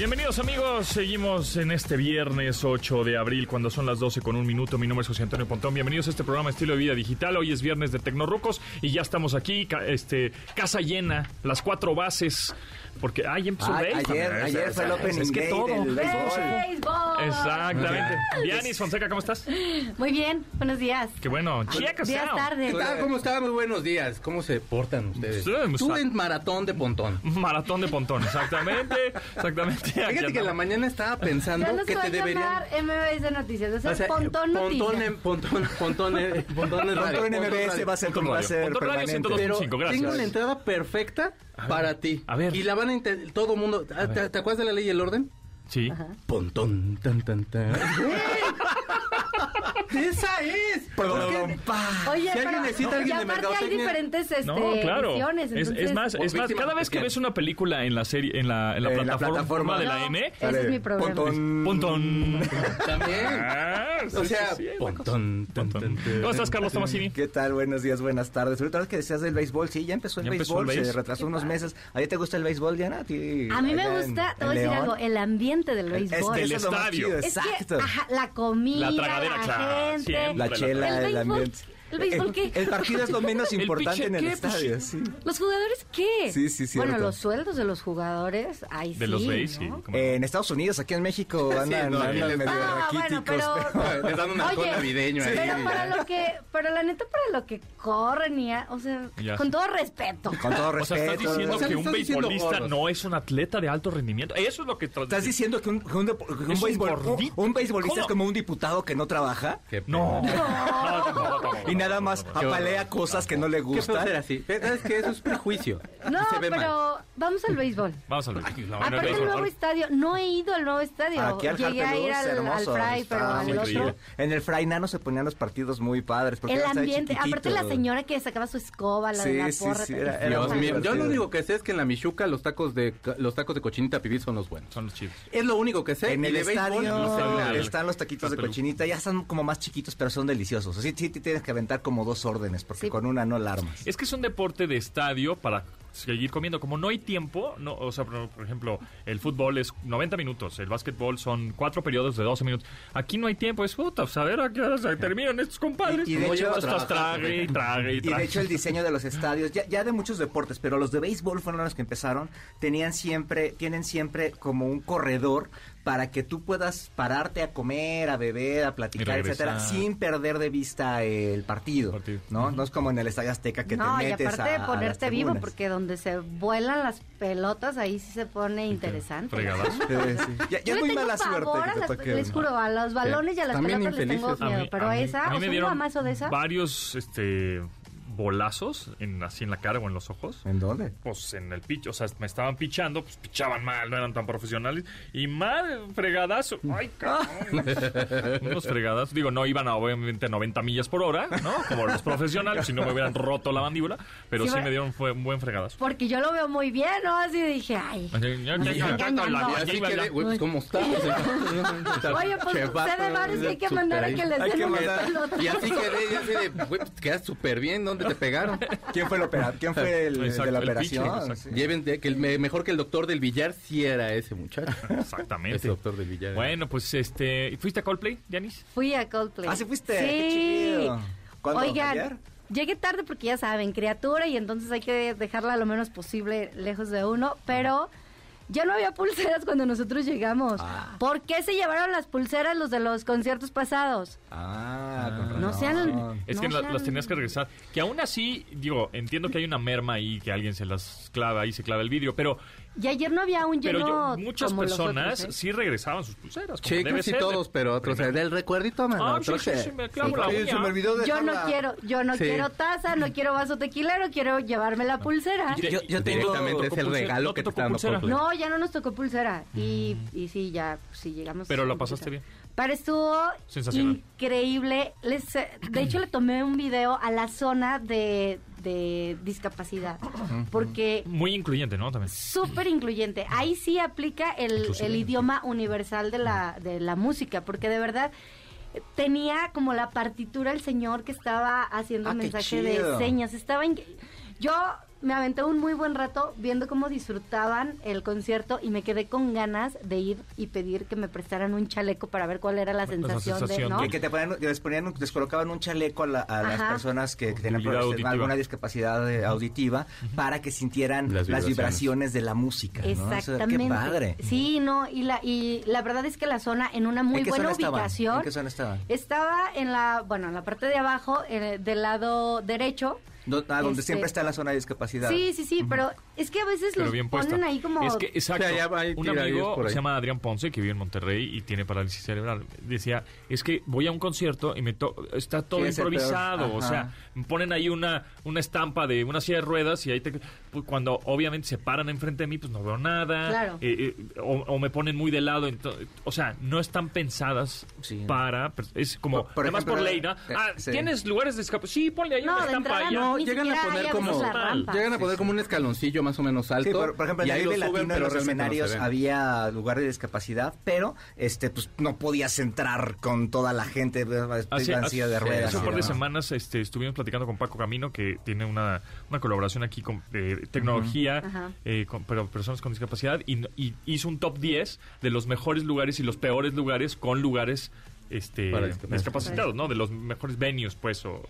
Bienvenidos amigos, seguimos en este viernes 8 de abril cuando son las 12 con un minuto. Mi nombre es José Antonio Pontón. Bienvenidos a este programa Estilo de Vida Digital. Hoy es viernes de Tecnorrucos y ya estamos aquí, ca- este, casa llena, las cuatro bases, porque ay, empezó Ay, béisbol. ayer, ayer es- fue el opening es que day todo. del béisbol. ¡Béisbol! Exactamente. Dianis Fonseca, ¿cómo estás? Muy bien, buenos días. Qué bueno. Checa, Días sound. tarde. ¿Qué tal? ¿Cómo están? Muy buenos días. ¿Cómo se portan ustedes? Sí, Tú en maratón de pontón. Maratón de Pontón, exactamente. Exactamente. Fíjate que en la mañana estaba pensando Ya no se que va te a deberían... llamar MBS Noticias, va a ser O sea, Pontón Noticias. Pontón Pontón, Pontón en Pontón Pontón MBS radio. va a ser como va a ser Pontón Radio permanente. 102. Pero tengo la entrada perfecta A ver, para ti. a ver. Y la van a intentar... Todo mundo... ¿Te, te acuerdas de la ley y el orden? Sí. Pontón, tan, tan, tan. ¡Esa es! ¿Por qué? Oye, Si alguien necesita a alguien y de aparte hay mercadotecnia- diferentes este, No, claro. ediciones, Es, entonces... es más, O es más, cada vez que ves una película en la serie, en la, en la En la plataforma, plataforma. de la No, N, ese es mi problema. Pontón. Pontón. También. Ah, sí, O sea, sí, sí, pontón, Pontón. ¿Cómo estás, Carlos Tomasini? ¿Qué tal? Buenos días, buenas tardes. Ahorita que decías del béisbol, sí, ya empezó el Ya empezó béisbol, el béis. se retrasó unos meses. ¿A ti te gusta el béisbol, Diana? ¿A, ti, A mí me gusta, te voy a decir algo, el ambiente del Es béisbol. es más estadio. Es exacto. ajá, la comida, La tragadera, la claro, La chela, el, ambiente. ¿El béisbol El- qué? El partido es lo menos El importante en el ¿qué? estadio, Pues, sí. ¿Los jugadores qué? Sí, sí, Bueno, cierto. los sueldos de los jugadores, ahí De sí, los béis, sí. En Estados Unidos, aquí en México, andan, no, andan medio Ah, bueno, raquíticos. pero... Les dan un navideño ahí. Pero para lo que, pero la neta para lo que corren y, a- o sea, Ya. con todo respeto. Con todo O sea, respeto. estás diciendo O sea, que un beisbolista no es un atleta de alto rendimiento. Eso es lo que estás ¿Estás diciendo que un, que un, un un beisbolista ¿Cómo? es como un diputado que no trabaja? No. No, no, no, no, Y nada más apalea cosas que no le Qué gustan. ser así. ¿Sabes qué? Eso es prejuicio. No, mal. pero vamos al béisbol. Vamos al béisbol. No, Aparte el béisbol. nuevo estadio, no he ido al nuevo estadio. Aquí al Llegué a ir al, al hermoso, Fry, está pero al otro. En el Fray Nano se ponían los partidos muy padres. porque El ambiente, aparte la señora que sacaba su escoba, la de Sí, la sí, porra. sí, te- era- era Dios mío, yo lo único que sé es que en la Michuca los tacos de los tacos de cochinita pibil son los buenos. Son los chidos. Es lo único que sé. En el de béisbol, estadio no sé nada. están los taquitos de cochinita, ya están como más chiquitos, pero son deliciosos. Sí, sí, tienes que aventar como dos órdenes, porque Sí. con una no la armas. Es que es un deporte de estadio para seguir comiendo. Como no hay tiempo, no, o sea, por, por ejemplo, el fútbol es 90 minutos, el básquetbol son cuatro periodos de 12 minutos. Aquí no hay tiempo, es puta, pues, a ver a qué hora se terminan estos compadres. Y- y de No hecho- llevas estás trague y trague y Y de trague. hecho el diseño de los estadios, ya, ya de muchos deportes, pero los de béisbol fueron los que empezaron, tenían siempre, tienen siempre como un corredor para que tú puedas pararte a comer, a beber, a platicar, Y etcétera, sin perder de vista el partido, El partido. ¿no? No es como en el Estadio Azteca que no, te y metes aparte a- de a ponerte vivo, porque donde se vuelan las pelotas, ahí sí se pone interesante. Sí, sí. Ya, ya Yo es muy mala suerte que te toque. Les juro, a los balones y a las También pelotas les tengo infelices. A miedo, mí- pero a mí- esa, a mí o me sea, un dieron guamazo de esa. varios este bolazos en, así en la cara o en los ojos. ¿En dónde? Pues en el pitch, o sea, me estaban pichando, pues pichaban mal, no eran tan profesionales. Y mal, fregadazo. Ay, cabrón. Unos fregadas. Digo, no iban a, obviamente a 90 millas por hora, ¿no? Como los profesionales, si no me hubieran roto la mandíbula. Pero Sí, me dieron fue un buen fregadazo. Porque yo lo veo muy bien, ¿no? Así dije, ay. Ya- ya- ya- ya- ya- ya- ya pues ¿cómo estás? Oye, pues sé de varios que hay que mandar a que les Hay den que una mandar- pelota. Y así quedé, y así de, güey, pues quedas súper bien, ¿dónde te pegaron? ¿Quién fue el operador? ¿Quién fue el, Exacto, de la el operación? pitcher. Lleven de- que el, me- mejor que el doctor del billar sí era ese muchacho. Exactamente. Ese doctor del billar. Bueno, pues este. ¿Fuiste a Coldplay, Yanis? Fui a Coldplay. Ah, ¿sí fuiste? Sí. Qué chido. ¿Cuándo? Oigan, ¿Ayer? llegué tarde porque ya saben, criatura y entonces hay que dejarla lo menos posible lejos de uno, pero ya no había pulseras cuando nosotros llegamos. Ah. ¿Por qué se llevaron las pulseras los de los conciertos pasados? Ah, con No razón. sean... Es no que sean- las tenías que regresar. Que aún así, digo, entiendo que hay una merma ahí, que alguien se las clava ahí, se clava el vidrio, pero, Y ayer no había un pero lleno yo- muchas como los personas otros, ¿eh? sí regresaban sus pulseras. como Sí, debe casi ser, todos, pero otros. primero. Del recuerdito. Ah, sí, otros sí, que- sí, me clavo la Sí, uña. se me olvidó Yo no quiero, yo no Sí. quiero taza, no quiero vaso tequilero, quiero llevarme la pulsera. Y te- Yo- yo te- tengo- Directamente es el pulsera- regalo ¿no te que te dando? Coldplay. No, ya no nos tocó pulsera. Y, y sí, ya, sí llegamos. Pero la un pasaste bien. Pero estuvo Sensacional. increíble. Les, eh, de hecho, le tomé un video a la zona de, de discapacidad. Porque Muy incluyente, ¿no? También. súper incluyente. Ahí sí aplica el, el idioma universal de la, de la música. Porque de verdad tenía como la partitura el señor que estaba haciendo Ah, qué mensaje de señas. Estaba. Yo me aventé un muy buen rato viendo cómo disfrutaban el concierto y me quedé con ganas de ir y pedir que me prestaran un chaleco para ver cuál era la sensación, sensación de, ¿no? de- Que, te ponían, les, ponían les colocaban un chaleco a, la- a las personas que, que tenían alguna discapacidad eh, auditiva para que sintieran las Las vibraciones, de la música. ¿no? Eso, Exactamente. Qué padre. Sí, no, y la y la verdad es que la zona en una muy ¿En qué buena ubicación. ¿En qué zona estaban? Estaba en la, bueno, en la parte de abajo, eh, del lado derecho. Do- ah, donde Este- siempre está la zona de discapacidad. Sí, sí, sí, pero es que a veces Pero los bien puesta. ponen ahí como Es que, exacto. Un amigo por se llama Adrián Ponce, que vive en Monterrey y tiene parálisis cerebral. Decía, es que voy a un concierto y me to- está todo Sí, improvisado. O sea, me ponen ahí una, una estampa de una silla de ruedas y ahí te... pues, cuando obviamente se paran enfrente de mí, pues no veo nada. Claro. Eh, eh, o, o me ponen muy de lado. o sea, no están pensadas Sí. para... Es como... Por- por además ejemplo, por ley, ¿no? eh, Ah, sí. ¿tienes lugares de escape? Sí, ponle ahí No, una estampa. ya. No, ni llegan a poner como veces la rampa. llegan a poner como un escaloncillo más o menos alto. Sí, por, por ejemplo, en y el suben, Latino en los no escenarios había lugares de discapacidad, pero este pues no podías entrar con toda la gente Hace, silla de ruedas. hace un par de semanas este, estuvimos platicando con Paco Camino, que tiene una, una colaboración aquí con de tecnología, Ajá. eh, con, pero personas con discapacidad, y, y hizo un top 10 de los mejores lugares y los peores lugares con lugares este, discapacitados, ¿no? De los mejores venues, pues, o, o-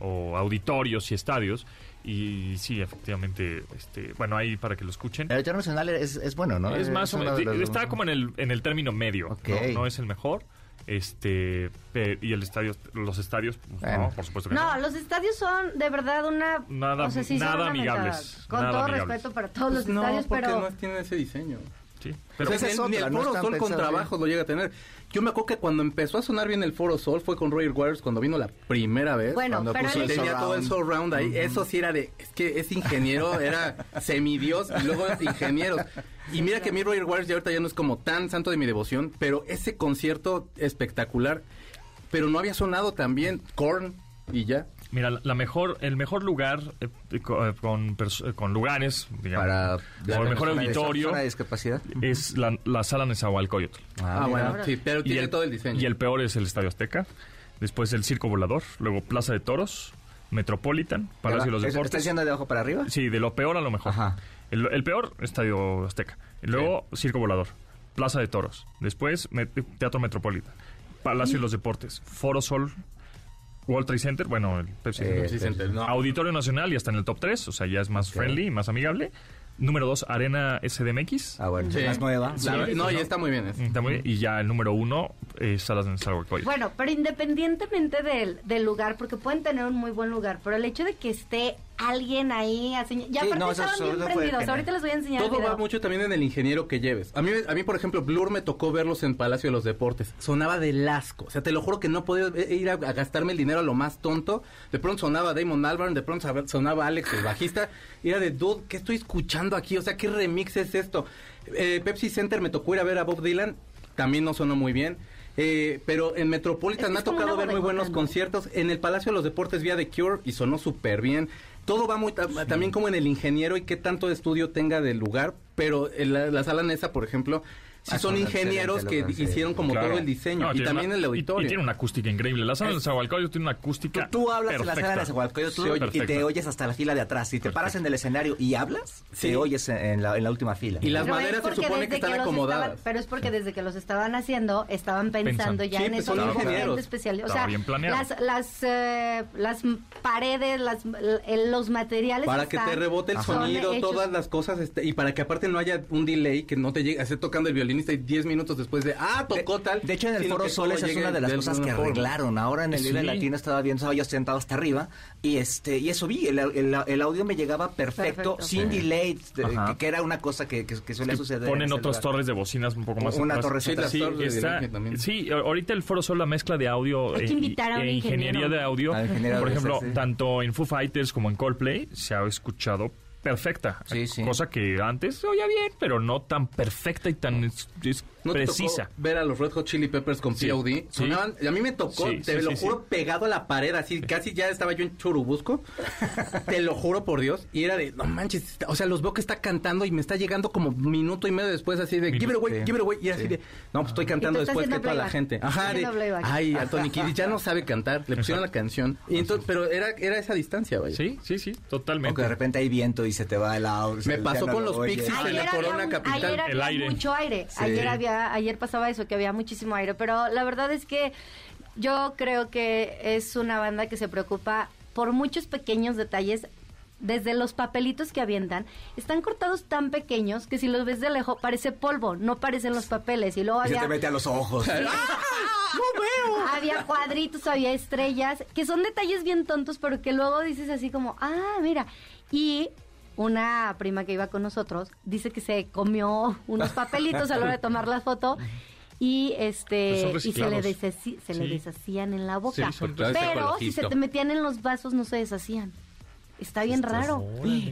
o auditorios y estadios. Y sí, efectivamente, este, bueno, ahí para que lo escuchen. El Auditorio Nacional es, es bueno, ¿no? Es más o menos, de los- está como en el, en el término medio. ¿no? No es el mejor. Este, y el estadio, los estadios, pues, Bueno. no, por supuesto que No, no. los estadios son de verdad una... Nada- o sea, sí son nada una amigables. Con nada todo amigables. respeto para todos Pues los no, estadios, porque pero... no tiene ese diseño. Sí, Pero pero esa es ni, el Foro Sol con pensados trabajo lo llega a tener. Yo me acuerdo que cuando empezó a sonar bien el Foro Sol fue con Roger Waters cuando vino la primera vez. Bueno, cuando pero puso el- tenía todo el surround. ahí. Eso sí era de. Es que es ingeniero, era semidios y luego ingenieros. Y mira que a mí Roger Waters ya ahorita ya no es como tan santo de mi devoción, pero ese concierto espectacular. Pero no había sonado tan bien. Korn y ya. Mira, la- mejor, el mejor lugar eh, eh, con, eh, con lugares, digamos, para o el mejor auditorio zona de discapacidad. es la, la sala Nezahualcóyotl. Ah, mira. bueno, sí, pero tiene el, todo el diseño. y el peor es el Estadio Azteca, después el Circo Volador, luego Plaza de Toros, Metropolitan, Palacio de los ¿Eso ¿Está Deportes. diciendo de abajo para arriba? Sí, de lo peor a lo mejor. Ajá. El, el peor, Estadio Azteca. Luego, Circo Volador. Plaza de Toros. Después, Me- Teatro Metropolitan. Palacio de los Deportes. Foro Sol. World Trade Center. Bueno, el Pepsi. Eh, Center, no. Auditorio Nacional y hasta en el top 3. O sea, ya es más friendly, más amigable. Número 2, Arena SDMX. Ah, bueno, Sí. más nueva. Sí, no, ya está muy bien. eso. Está muy bien. Y ya el número 1 es Salas de Nezahualcóyotl. Bueno, pero independientemente del, del lugar, porque pueden tener un muy buen lugar, pero el hecho de que esté alguien ahí, así, ya Sí, no, eso estaban bien prendidos. Ahorita les voy a enseñar el Todo video. va mucho también en el ingeniero que lleves. A mí, a mí, por ejemplo, Blur me tocó verlos en Palacio de los Deportes. Sonaba de asco. O sea, te lo juro que no podía eh, ir a, a gastarme el dinero a lo más tonto. De pronto sonaba Damon Albarn, de pronto sonaba Alex, el bajista. Y era de, dude, ¿qué estoy escuchando aquí? O sea, ¿qué remix es esto? Eh, Pepsi Center me tocó ir a ver a Bob Dylan. También no sonó muy bien. Eh, pero en Metropolitan Es que me ha tocado ver muy buenos ¿no? conciertos. En el Palacio de los Deportes vía The Cure y sonó súper bien. Todo va muy ta- también como en el ingeniero y qué tanto estudio tenga del lugar, pero en la, la sala Nesa, por ejemplo, sí Ah, son ingenieros que hicieron como Claro. todo el diseño No, y también una- el auditorio. Y, tiene una acústica increíble. La sala de Nezahualcóyotl tiene una acústica Tú, tú hablas en la sala de Nezahualcóyotl Sí, y te oyes hasta la fila de atrás. Si te paras en el escenario y hablas, Sí. te oyes en la, en la última fila. Y las Pero maderas se supone que están acomodadas. estaban- pero es porque desde que los estaban haciendo, estaban pensando Pensando. ya Sí, en pues eso. son hubo ingenieros. gente especial. O sea, las, las, eh, las paredes, las, los materiales para que te rebote el son sonido, todas las cosas, este, y para que aparte no haya un delay, que no te llegue a estar tocando el y 10 minutos después de, ah, tocó de, tal. de hecho, en el Foro Sol esa es una de las cosas que arreglaron. Ahora en el Sí. Latino estaba viendo, estaba yo sentado hasta arriba y este y eso vi, el, el- el audio me llegaba perfecto, Perfecto. sin Sí. delay, que, que era una cosa que, que, que suele que suceder. en ponen otras lugar. torres de bocinas un poco más Una atrás. torre Sí, Sí, torres de está- Dirige también. sí, ahorita el Foro Sol, la mezcla de audio Hay que e- invitar a un e ingeniería ingeniero. de audio. Por ejemplo, tanto en Foo Fighters como en Coldplay se ha escuchado perfecta. Sí, sí. Cosa que antes se oía bien, pero no tan perfecta y tan es- es ¿No te precisa. tocó ver a los Red Hot Chili Peppers con Sí, POD? sí. Sonaban, a mí me tocó, Sí, te sí, lo sí, juro, sí. pegado a la pared, así, casi ya estaba yo en Churubusco. te lo juro por Dios. Y era de, no manches, o sea, los veo que está cantando y me está llegando como minuto y medio después, así de, give it away, give it away. Y así Sí. de, no, pues estoy cantando Y te está después que toda la gente. Ajá, de, ay, Anthony Kiddis ya no sabe cantar. Le pusieron la canción. Y entonces, pero era, era esa distancia, güey. Sí, sí, sí, totalmente. de repente hay viento y se te va el audio. Me pasó con lo los. Pixies en la Corona Capital. Ayer había El aire. mucho aire. Ayer había, ayer pasaba eso, que había muchísimo aire. Pero la verdad es que yo creo que es una banda que se preocupa por muchos pequeños detalles. Desde los papelitos que avientan, están cortados tan pequeños que si los ves de lejos parece polvo, no parecen los papeles. Y luego Y se había, te mete a los ojos. había cuadritos, había estrellas, que son detalles bien tontos, pero que luego dices así como, ah, mira. Y una prima que iba con nosotros dice que se comió unos papelitos a la hora de tomar la foto y este y se le, deshaci- se le deshacían en la boca. Sí, pero si se te metían en los vasos no se deshacían. Está bien raro.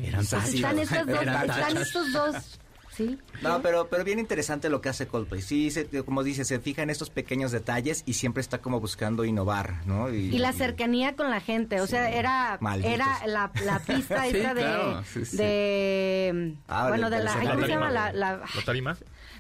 Eran Están estas dos, Eran están estos dos. Sí. No, pero, pero bien interesante lo que hace Coldplay. Sí, se- como dice, se fija en estos pequeños detalles y siempre está como buscando innovar, ¿no? Y la cercanía con la gente, o sea, era Malditos. era la, la pista Sí, esta de, claro, sí, sí. de Ah, bueno, de la, ¿cómo se llama? La, la- ¿La tarima?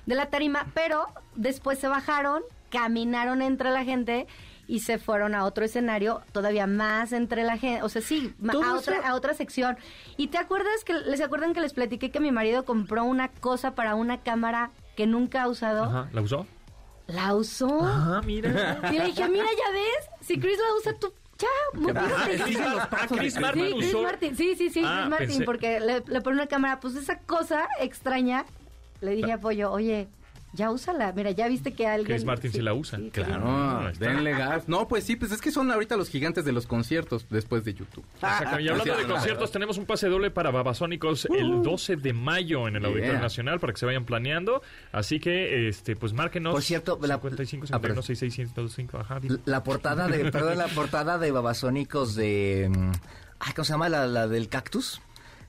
de la tarima, pero después se bajaron, caminaron entre la gente y se fueron a otro escenario todavía más entre la gente, o sea, sí, a otra, a otra sección. ¿Y te acuerdas que les acuerdan que les platiqué que mi marido compró una cosa para una cámara que nunca ha usado? Ajá. ¿La usó? La usó. Ah, mira. Y le dije, mira, ya ves, si Chris la usa, tú ya. Ah, Chris ah, Chris Sí, Martin Chris usó. Martin, sí, sí, sí, Ah, Chris Martin, pensé- porque le, le pone una cámara, pues esa cosa extraña, le dije a Pollo, oye, ya úsala, mira, ya viste que alguien... Chris Martin sí la usa. Claro, denle gas. No, pues sí, pues es que son ahorita los gigantes de los conciertos después de YouTube. Exacto. Y hablando de conciertos, tenemos un pase doble para Babasónicos el 12 de mayo en el Auditorio. Nacional para que se vayan planeando. Así que, este, pues márquenos. Por cierto, la- 55 ah, perdón. 51 66 105. Ajá. La portada de, perdón, la portada de Babasónicos de, mm, ay, ¿cómo se llama? La, la del cactus.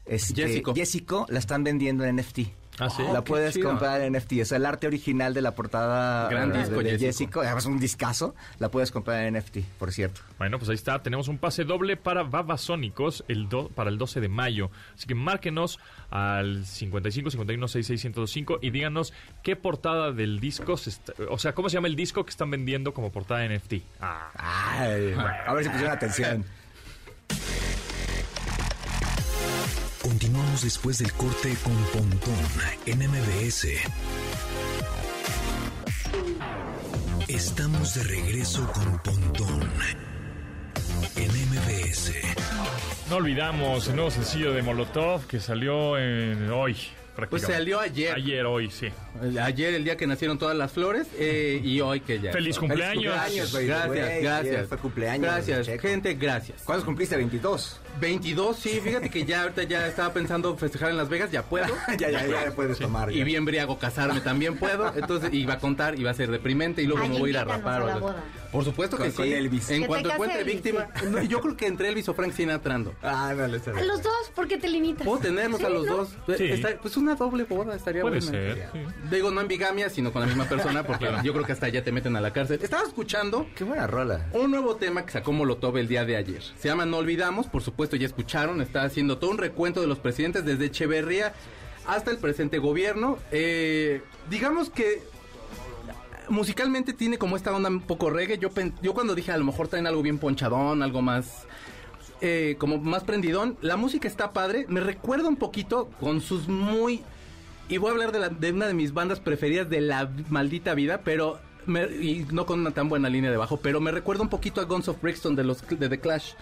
Este, Jessico. Jessico la están vendiendo en NFT. Ah, sí. La qué puedes chido. comprar en NFT. O sea, el arte original de la portada Gran eh, disco, de, de Jessico. Jessico, además un discazo, la puedes comprar en NFT, por cierto. Bueno, pues ahí está. Tenemos un pase doble para Babasónicos el do- para el 12 de mayo. Así que márquenos al 55 51 66 105 y díganos qué portada del disco, se está- o sea, cómo se llama el disco que están vendiendo como portada NFT. Ah, Ay, a ver si pusieron atención. Continuamos después del corte con Pontón en MBS. Estamos de regreso con Pontón en MBS. no olvidamos el nuevo sencillo de Molotov que salió en hoy. Pues prácticamente. salió ayer. Ayer, hoy, sí. Ayer, el día que nacieron todas las flores, eh, y hoy que ya. Feliz cumpleaños. cumpleaños, güey. Gracias, Güey, gracias. fue cumpleaños, Gracias, gente, gracias. ¿Cuántos cumpliste? 22. 22, sí, fíjate que ya ahorita ya estaba pensando festejar en Las Vegas, ya puedo. ya, ya, ya puedes tomar. Y ya. bien briago casarme también puedo. Entonces iba a contar, iba a ser deprimente y luego Ay, me voy a ir a rapar. a o la algo. boda. Por supuesto que Con- sí. con Elvis. En cuanto encuentre Elvis, víctima. No, yo creo que entre Elvis o Frank Sinatra ando. Ah, no, le está A los dos, ¿por qué te limitas? Puedo tenerlos Sí, a los ¿no? dos. Sí. Está- pues una doble boda estaría Puede buena. ser. sí. Digo, no en bigamia, sino con la misma persona, porque yo creo que hasta allá te meten a la cárcel. Estaba escuchando Qué buena rola. un nuevo tema que sacó Molotov el día de ayer. Se llama No Olvidamos, por supuesto ya escucharon, está haciendo todo un recuento de los presidentes desde Echeverría hasta el presente gobierno. Eh, digamos que musicalmente tiene como esta onda un poco reggae. Yo, yo cuando dije a lo mejor traen algo bien ponchadón, algo más... eh, como más prendidón. La música está padre. Me recuerda un poquito con sus muy... Y voy a hablar de, la- de una de mis bandas preferidas de la maldita vida, pero... me- y no con una tan buena línea de bajo, pero me recuerda un poquito a Guns of Brixton de los de The Clash.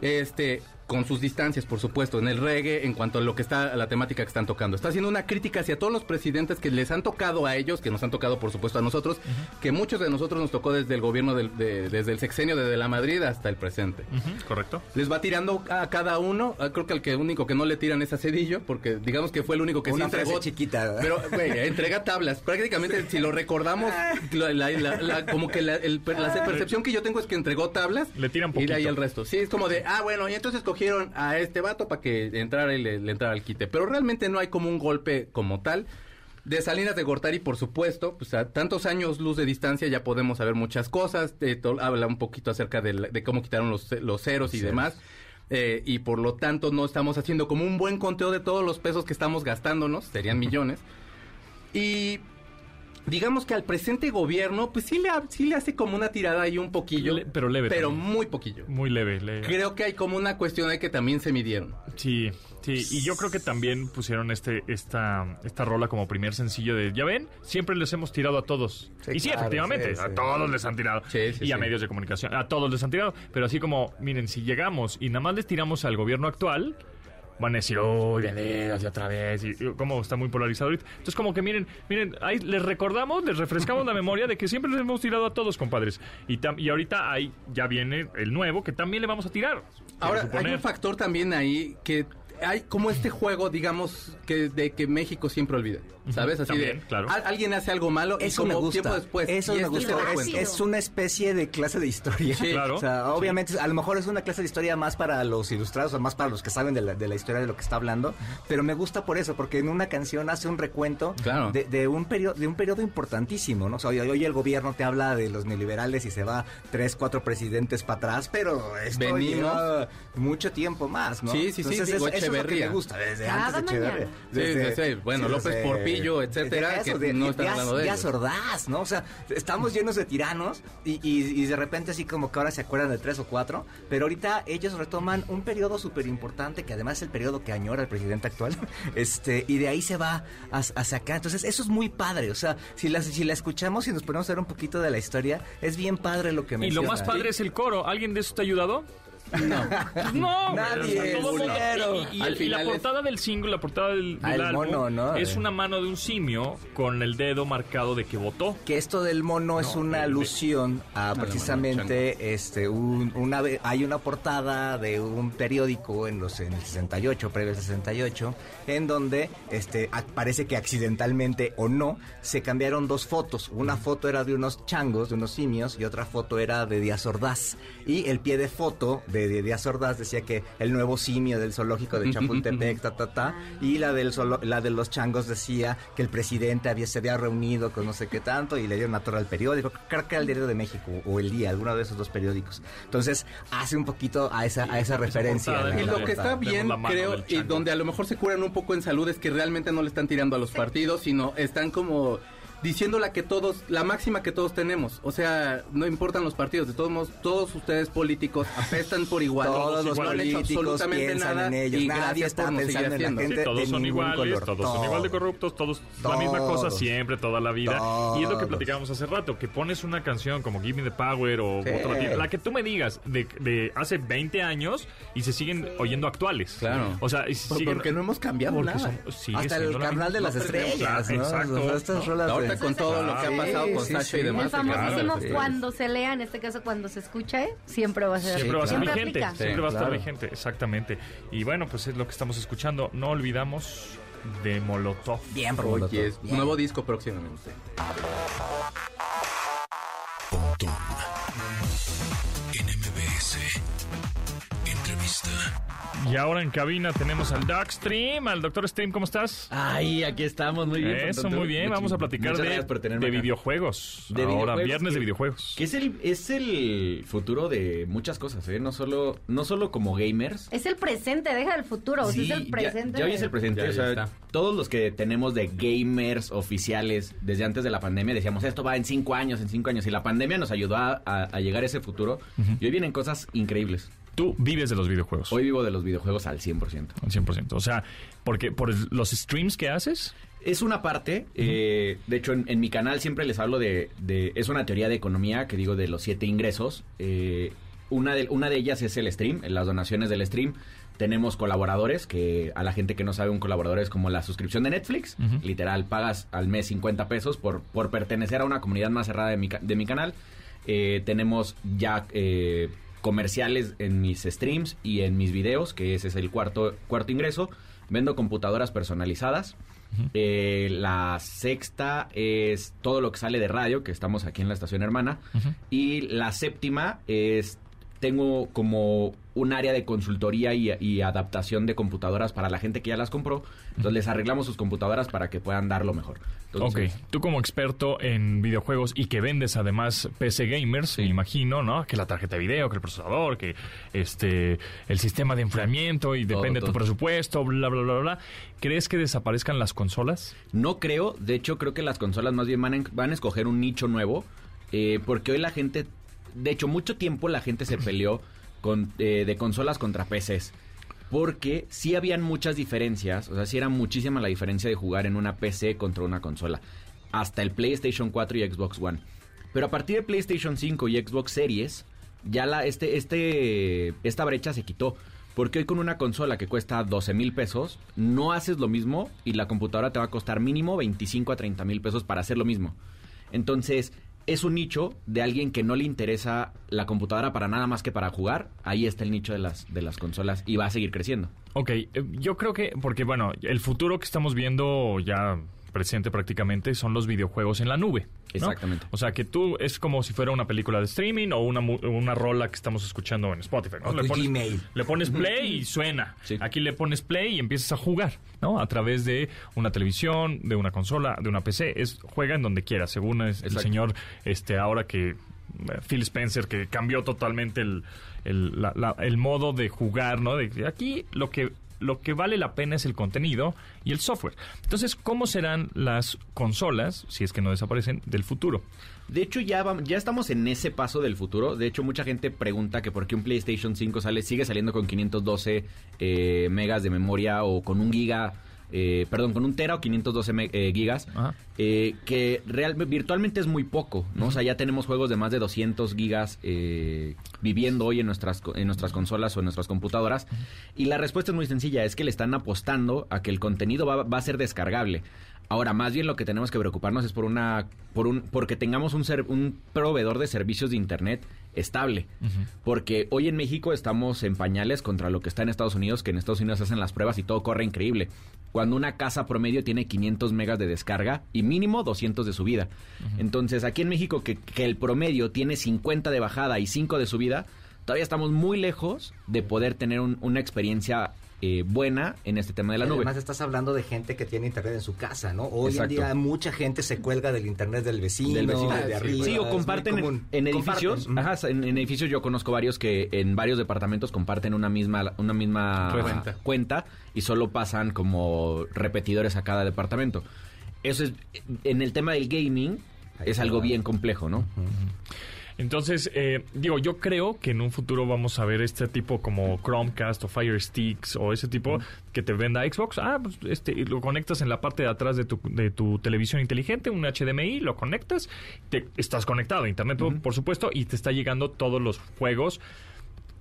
Este, con sus distancias, por supuesto, en el reggae, en cuanto a lo que está, a la temática que están tocando. Está haciendo una crítica hacia todos los presidentes que les han tocado a ellos, que nos han tocado, por supuesto, a nosotros, que muchos de nosotros nos tocó desde el gobierno, del- de- desde el sexenio de, de la Madrid hasta el presente. Correcto. Les va tirando a cada uno. Ah, Creo que el que único que no le tiran es a Cedillo, porque digamos que fue el único que Una sí entregó. frase chiquita, ¿verdad? Pero, güey, entrega tablas. Prácticamente, si lo recordamos, la- la- la- la- como que la, el- la percepción que yo tengo es que entregó tablas. Le tiran Y de ahí poquito. el resto. Sí, es como de, ah, bueno, y entonces escogieron a este vato para que entrara y le, le entrara al quite. Pero realmente no hay como un golpe como tal. De Salinas de Gortari, por supuesto, pues a tantos años luz de distancia ya podemos saber muchas cosas. Eh, habla un poquito acerca de, la- de cómo quitaron los, los ceros y demás. Eh, y por lo tanto no estamos haciendo como un buen conteo de todos los pesos que estamos gastándonos, serían millones. Y digamos que al presente gobierno, pues sí le, sí le hace como una tirada ahí un poquillo. Le- pero leve Pero también. muy poquillo. Muy leve. leve. Creo que hay como una cuestión ahí que también se midieron. Sí, sí, y yo creo que también pusieron este esta esta rola como primer sencillo de, ya ven, siempre les hemos tirado a todos. Sí, y sí, claro, efectivamente, sí, a todos les han tirado. Sí, sí, y a medios de comunicación, a todos les han tirado. Pero así como, miren, si llegamos y nada más les tiramos al gobierno actual, van a decir, uy, Venegas y otra vez, y, y como está muy polarizado ahorita. Entonces, como que miren, miren, ahí les recordamos, les refrescamos la memoria de que siempre les hemos tirado a todos, compadres. Y, tam- y ahorita ahí ya viene el nuevo que también le vamos a tirar. Ahora, hay un factor también ahí que hay como este juego, digamos, que de que México siempre olvida. ¿Sabes? Así También, de claro. al- alguien hace algo malo y Eso como me gusta. tiempo después. Eso y me esto gusta. Es, es una especie de clase de historia. Sí, claro. O sea, obviamente, a lo mejor es una clase de historia más para los ilustrados o más para los que saben de la, de la historia de lo que está hablando. Pero me gusta por eso, porque en una canción hace un recuento Claro. de, de un periodo de un periodo importantísimo, ¿no? O sea, hoy, hoy el gobierno te habla de los neoliberales y se va tres, cuatro presidentes para atrás, pero esto Venimos. lleva mucho tiempo más, ¿no? Sí, sí, sí, Entonces, digo, eso, eso es lo que me gusta, desde Cada antes de Echeverría. Sí, Desde- sí, sí. Bueno, López desde- Porpillo, etcétera, deja que eso, de- no están hablando de Díaz ellos. Ordaz, ¿no? O sea, estamos llenos de tiranos y, y- y de repente así como que ahora se acuerdan de tres o cuatro, pero ahorita ellos retoman un periodo súper importante que además es el periodo que añora el presidente actual, este, y de ahí se va a- hacia acá. Entonces, eso es muy padre, o sea, si la, si la escuchamos y nos ponemos a ver un poquito de la historia, es bien padre lo que Y lo menciona. más padre es el coro. ¿Alguien de eso te ha ayudado? No. no, Nadie, todo. Y, y- Al y final la es- portada del single, la portada del, Ah, del álbum, mono, ¿no? es Eh. una mano de un simio con el dedo marcado de que votó. que esto del mono es una el alusión a mano precisamente este un- una hay una portada de un periódico en los en el 68 previo al 68 en donde este parece que accidentalmente o no se cambiaron dos fotos una foto era de unos changos de unos simios y otra foto era de Díaz Ordaz y el pie de foto de, de Díaz Ordaz decía que el nuevo simio del zoológico de Chapultepec ta ta ta y la del la de los changos decía que el presidente había se había reunido con no sé qué tanto y le dieron una torre al periódico creo que era el diario de México o el día alguno de esos dos periódicos. Entonces hace un poquito a esa a esa referencia Y la lo que está bien, creo, y donde a lo mejor se curan un poco en salud es que realmente no le están tirando a los partidos, sino están como diciendo la que todos, la máxima que todos tenemos. O sea, no importan los partidos, de todos modos, todos ustedes políticos apestan por igual. todos los no han hecho políticos absolutamente piensan nada en ellos y nadie gracias está por no seguir pensando en la haciendo. gente Sí, todos de son iguales, color. todos son igual de corruptos, todos la misma cosa Todos. siempre, toda la vida. Y es lo que Todos. platicábamos hace rato, que pones una canción como Give Me the Power o Sí. la que tú me digas de, de hace 20 años y se siguen oyendo actuales. Claro. O sea, y Por- siguen- porque no hemos cambiado porque nada. son- hasta el carnal de las estrellas ¿no? Exacto. O sea, estas ¿no? rolas con todo lo que ha pasado con sí. y demás. El famosísimo cuando se lea, en este caso cuando se escucha, siempre va a ser Siempre va a ser siempre vigente, siempre va a estar vigente, exactamente. Y bueno, pues es lo que estamos escuchando. No olvidamos de Molotov. bien por Oye, Molotov, bien. nuevo disco próximamente. Pontón en MBS. Entrevista. Y ahora en cabina tenemos al Dark Stream, al Doctor Stream, ¿cómo estás? Ay, aquí estamos, muy bien. Eso, muy bien. Vamos a platicar de, gracias por tenerme de videojuegos. De ahora, videojuegos, viernes de videojuegos. Que es el, es el futuro de muchas cosas, ¿eh? No solo, no solo como gamers. Es el presente, deja el futuro, o sea, Sí, es el presente. Ya, hoy es el presente. Ya, o ya sea, está. todos los que tenemos de gamers oficiales desde antes de la pandemia decíamos, esto va en cinco años, en cinco años. Y la pandemia nos ayudó a, a- a llegar a ese futuro. Y hoy vienen cosas increíbles. Tú vives de los videojuegos. Hoy vivo de los videojuegos al 100%. Al 100%. O sea, porque por los streams que haces. Es una parte, eh, de hecho en, en mi canal siempre les hablo de, de- es una teoría de economía que digo de los siete ingresos. Eh, una, de, una de ellas es el stream, las donaciones del stream. Tenemos colaboradores, que a la gente que no sabe un colaborador es como la suscripción de Netflix. Literal, pagas al mes 50 pesos por, por pertenecer a una comunidad más cerrada de mi, de mi canal. Eh, tenemos ya eh, comerciales en mis streams y en mis videos, que ese es el cuarto, cuarto ingreso. Vendo computadoras personalizadas. Eh, la sexta es todo lo que sale de radio, que estamos aquí en la estación hermana. Y la séptima es tengo como un área de consultoría y, y adaptación de computadoras para la gente que ya las compró. Entonces les arreglamos sus computadoras para que puedan dar lo mejor. Entonces, ok, tú como experto en videojuegos y que vendes además PC gamers, me imagino, ¿no? Que la tarjeta de video, que el procesador, que este el sistema de enfriamiento y Todo, depende de tu presupuesto, bla, bla, bla, bla. ¿Crees que desaparezcan las consolas? No creo, de hecho creo que las consolas más bien van a, van a escoger un nicho nuevo, eh, porque hoy la gente, de hecho mucho tiempo la gente se peleó con, eh, de consolas contra PCs, porque sí habían muchas diferencias, o sea, sí era muchísima la diferencia de jugar en una PC contra una consola, hasta el PlayStation 4 y Xbox One. Pero a partir de PlayStation 5 y Xbox Series, ya la, este, este, esta brecha se quitó. Porque hoy con una consola que cuesta 12 mil pesos, no haces lo mismo y la computadora te va a costar mínimo 25 a 30 mil pesos para hacer lo mismo. Entonces, es un nicho de alguien que no le interesa la computadora para nada más que para jugar. Ahí está el nicho de las, de las consolas y va a seguir creciendo. Ok, eh, yo creo que, porque bueno, el futuro que estamos viendo ya presente prácticamente son los videojuegos en la nube. ¿no? Exactamente. O sea, que tú es como si fuera una película de streaming o una, mu- una rola que estamos escuchando en Spotify. ¿no? O tu Gmail. le pones play y suena. Sí. Aquí le pones play y empiezas a jugar, ¿no? A través de una televisión, de una consola, de una PC. Es, juega en donde quieras, según es el señor, este, ahora que eh, Phil Spencer, que cambió totalmente el, el, la- la- el modo de jugar, ¿no? De, aquí lo que lo que vale la pena es el contenido y el software. Entonces, ¿cómo serán las consolas, si es que no desaparecen, del futuro? De hecho, ya, vam- ya estamos en ese paso del futuro. De hecho, mucha gente pregunta que por qué un PlayStation 5 sale, sigue saliendo con 512 eh, megas de memoria o con un giga, eh, perdón, con un tera o 512 me- eh, gigas, eh, que real, virtualmente es muy poco, ¿no? O sea, ya tenemos juegos de más de 200 gigas eh, viviendo hoy en nuestras, en nuestras consolas o en nuestras computadoras. Y la respuesta es muy sencilla, es que le están apostando a que el contenido va, va a ser descargable. Ahora, más bien lo que tenemos que preocuparnos es por una, por un, porque tengamos un, ser- un proveedor de servicios de internet estable. Porque hoy en México estamos en pañales contra lo que está en Estados Unidos, que en Estados Unidos hacen las pruebas y todo corre increíble. Cuando una casa promedio tiene 500 megas de descarga y mínimo 200 de subida. Entonces, aquí en México, que, que el promedio tiene 50 de bajada y 5 de subida, todavía estamos muy lejos de poder tener un- una experiencia eh, buena en este tema de la nube. Además estás hablando de gente que tiene internet en su casa, ¿no? Hoy Exacto. en día mucha gente se cuelga del internet del vecino, del vecino de arriba. Sí, o comparten en, edificios. Comparten. Ajá, en, en edificios yo conozco varios que en varios departamentos comparten una misma una misma Cuenta. cuenta y solo pasan como repetidores a cada departamento. Eso es en el tema del gaming Ahí es algo bien complejo, ¿no? Entonces, eh, digo, yo creo que en un futuro vamos a ver este tipo como Chromecast o Fire Sticks o ese tipo que te venda Xbox. Ah, pues este, lo conectas en la parte de atrás de tu, de tu televisión inteligente, un HDMI, lo conectas, te, estás conectado a Internet, por supuesto, y te está llegando todos los juegos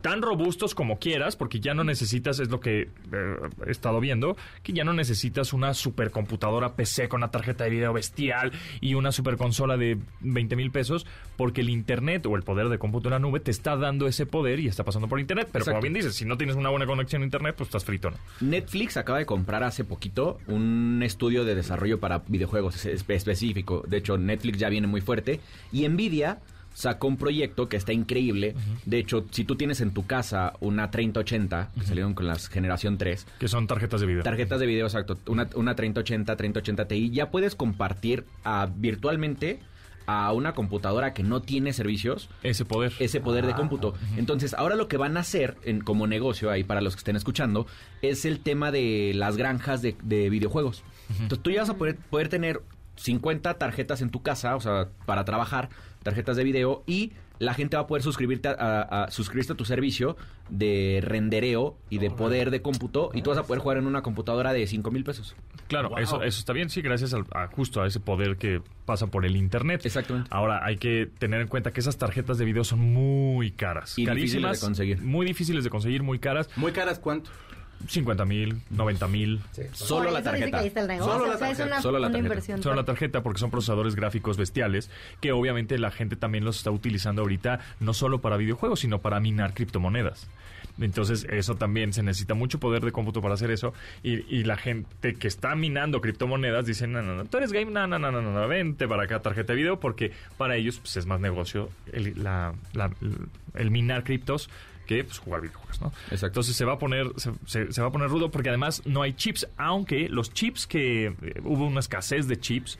tan robustos como quieras, porque ya no necesitas, es lo que eh, he estado viendo, que ya no necesitas una supercomputadora PC con una tarjeta de video bestial y una superconsola de 20 mil pesos, porque el Internet o el poder de cómputo en la nube te está dando ese poder y está pasando por Internet. Pero como bien dices, si no tienes una buena conexión a Internet, pues estás frito, ¿no? Netflix acaba de comprar hace poquito un estudio de desarrollo para videojuegos espe- específico. De hecho, Netflix ya viene muy fuerte. Y Nvidia sacó un proyecto que está increíble. De hecho, si tú tienes en tu casa una 3080, que salieron con la generación 3, Que son tarjetas de video. tarjetas de video, exacto, una, una 3080, 3080 Ti, ya puedes compartir ah, virtualmente a una computadora que no tiene servicios ese poder. ese poder de Ah, cómputo. Entonces, ahora lo que van a hacer en, como negocio ahí para los que estén escuchando es el tema de las granjas de, de videojuegos. Entonces, tú ya vas a poder, poder tener 50 tarjetas en tu casa, o sea, para trabajar, tarjetas de video y la gente va a poder suscribirte a, a- a- suscribirse a tu servicio de rendereo y de poder de cómputo y tú vas a poder jugar en una computadora de 5 mil pesos. Claro, eso, eso está bien, sí, gracias al- a, justo a ese poder que pasa por el Internet. Exactamente. Ahora, hay que tener en cuenta que esas tarjetas de video son muy caras. Y difíciles carísimas. de conseguir. Muy difíciles de conseguir, muy caras. Muy caras, ¿cuánto? 50 mil, 90 mil. Solo la tarjeta. Solo la o sea, es tarjeta. una, Solo la tarjeta. inversión. Solo la tarjeta porque son procesadores gráficos bestiales que obviamente la gente también los está utilizando ahorita no solo para videojuegos, sino para minar criptomonedas. Entonces, eso también se necesita mucho poder de cómputo para hacer eso. Y, y la gente que está minando criptomonedas dice, no, no, no, tú eres game, no, no, no, no, no, no, vente para acá, tarjeta de video, porque para ellos pues, es más negocio el, la- la- el minar criptos que pues, jugar videojuegos, ¿no? Exacto. Entonces se va a poner se, se- se va a poner rudo porque además no hay chips, aunque los chips que eh, hubo una escasez de chips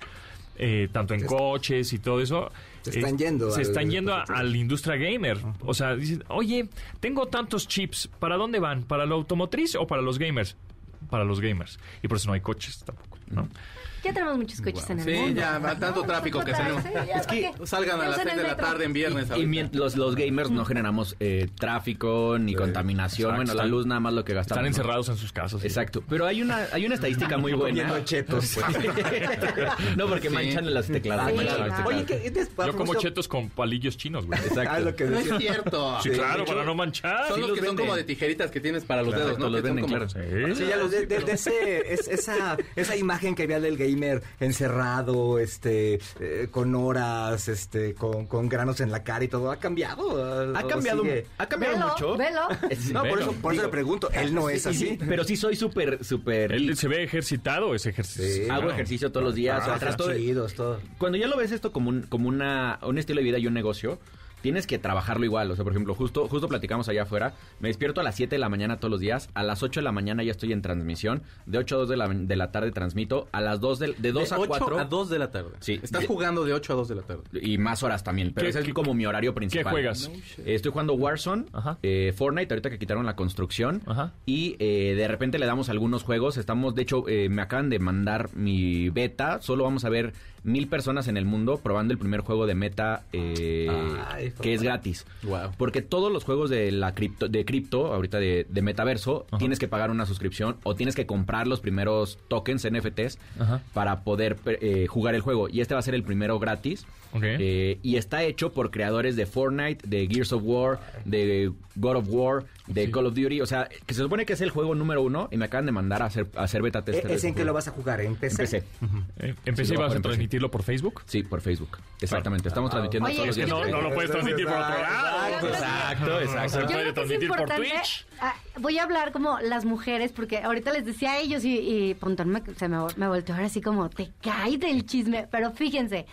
eh, tanto en Se- coches y todo eso Se están yendo se al- están yendo a, la industria gamer. O sea, dicen, oye, tengo tantos chips, ¿para dónde van? ¿Para lo automotriz o para los gamers? Para los gamers. Y por eso no hay coches tampoco, ¿no? Ya tenemos muchos coches en el Sí, mundo. ya, va tanto tráfico que tenemos. Sí, ya, Es que ¿para salgan a las Usen 6 el de la tarde en viernes. Y mien- los, los gamers no generamos eh, tráfico ni contaminación. Exacto. Bueno, la luz nada más lo que gastamos. Están ¿no? encerrados en sus casas. sí. Exacto. Pero hay una, hay una estadística muy buena. Chetos. no, porque Sí. manchan las tecladas. Sí, manchan las claro. tecladas. Oye, ¿qué? ¿Te- Yo como chetos con palillos chinos, güey. Ah, Exacto. lo que No es cierto. Sí, Sí, claro, para no manchar. Son Sí los los que son como de tijeritas que tienes para los dedos, ¿no? los venden, claro. Sí, ya lo de, esa, esa imagen que había del gamer encerrado, este, eh, con horas, este, con, con granos en la cara y todo, ¿ha cambiado? Ha ¿O cambiado, sigue? ha cambiado Velo, mucho. velo. Sí, No, por eso, por eso le pregunto, él no es sí, así. sí, pero sí soy súper, súper... Él se ve ejercitado ese ejercicio. Sí. Hago Claro. ejercicio todos los días. o sea, Ah, de- chidos, todo. cuando ya lo ves esto como un, como una, un estilo de vida y un negocio, tienes que trabajarlo igual. O sea, por ejemplo, justo, justo platicamos allá afuera. Me despierto a las 7 de la mañana todos los días. A las 8 de la mañana ya estoy en transmisión. De 8 a 2 de la, de la tarde transmito. A las 2 de, de 2 De a 8 4. a 2 de la tarde. Sí. Estás De- jugando de 8 a 2 de la tarde. Y más horas también. Pero ¿Qué- ese es qué- como mi horario ¿Qué principal. juegas? Eh, estoy jugando Warzone, Ajá. eh, Fortnite, ahorita que quitaron la construcción. Ajá. Y eh, de repente le damos algunos juegos. Estamos, de hecho, eh, me acaban de mandar mi beta. Solo vamos a ver mil personas en el mundo probando el primer juego de meta eh, Ay, que es gratis. Wow. Porque todos los juegos de la cripto, de cripto, ahorita de, de metaverso, Ajá. tienes que pagar una suscripción o tienes que comprar los primeros tokens NFTs Ajá. para poder eh, jugar el juego. Y este va a ser el primero gratis. Eh, y está hecho por creadores de Fortnite, de Gears of War, de God of War, de Sí. Call of Duty. O sea, que se supone que es el juego número uno y me acaban de mandar a hacer, a hacer beta tester. ¿Es de en qué lo vas a jugar? ¿En PC? En PC. Vas a transmitirlo por Facebook. Sí, por Facebook. Exactamente. Estamos transmitiendo Oye, todos los días. No, no lo puedes transmitir por otro lado. Exacto, Exacto, exacto. Se Yo puede es transmitir por. Twitch. ah, voy a hablar como las mujeres, porque ahorita les decía a ellos y, y Pontón me, se me, me volteó ahora así como, te cae del chisme. Pero fíjense,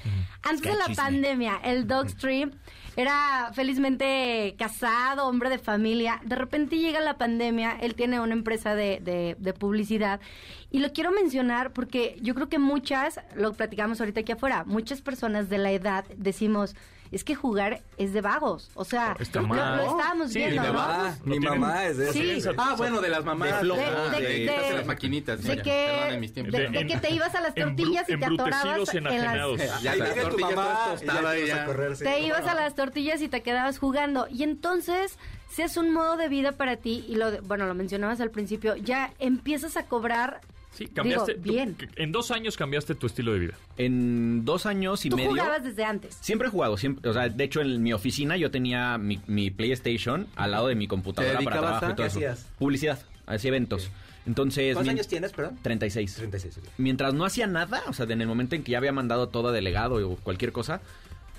antes de la chisme. pandemia, el Dogstream era felizmente casado, hombre de familia. De repente llega la pandemia, él tiene una empresa de, de- de publicidad. Y lo quiero mencionar porque yo creo que muchas, lo platicamos ahorita aquí afuera, muchas personas de la edad decimos, es que jugar es de vagos. O sea, Está lo, mal. lo estábamos Sí, viendo, Mi ¿no? mamá, mi es de Sí. eso. Ah, bueno, de las mamás. De. Ah, De- de, de- estás en de- las maquinitas. De que, mis de, de que te ibas a las tortillas y te atorabas en las... Ya, tu mamá ya tostadas y empiezas ya. a correr, sí. Te ibas a las tortillas y te quedabas jugando. Y entonces, si es un modo de vida para ti, y lo de- bueno, lo mencionabas al principio, ya empiezas a cobrar. Sí, cambiaste. Digo, tú- bien. en dos años cambiaste tu estilo de vida. En dos años y Tú medio. jugabas desde antes. Siempre he jugado, siempre, o sea, de hecho en mi oficina yo tenía mi, mi PlayStation al lado de mi computadora ¿Te para trabajo a- y todo qué eso. hacías? Publicidad, hacía eventos. Entonces, ¿Cuántos años tienes, perdón? 36. 36. ok. Mientras no hacía nada, o sea, en el momento en que ya había mandado todo a delegado o cualquier cosa,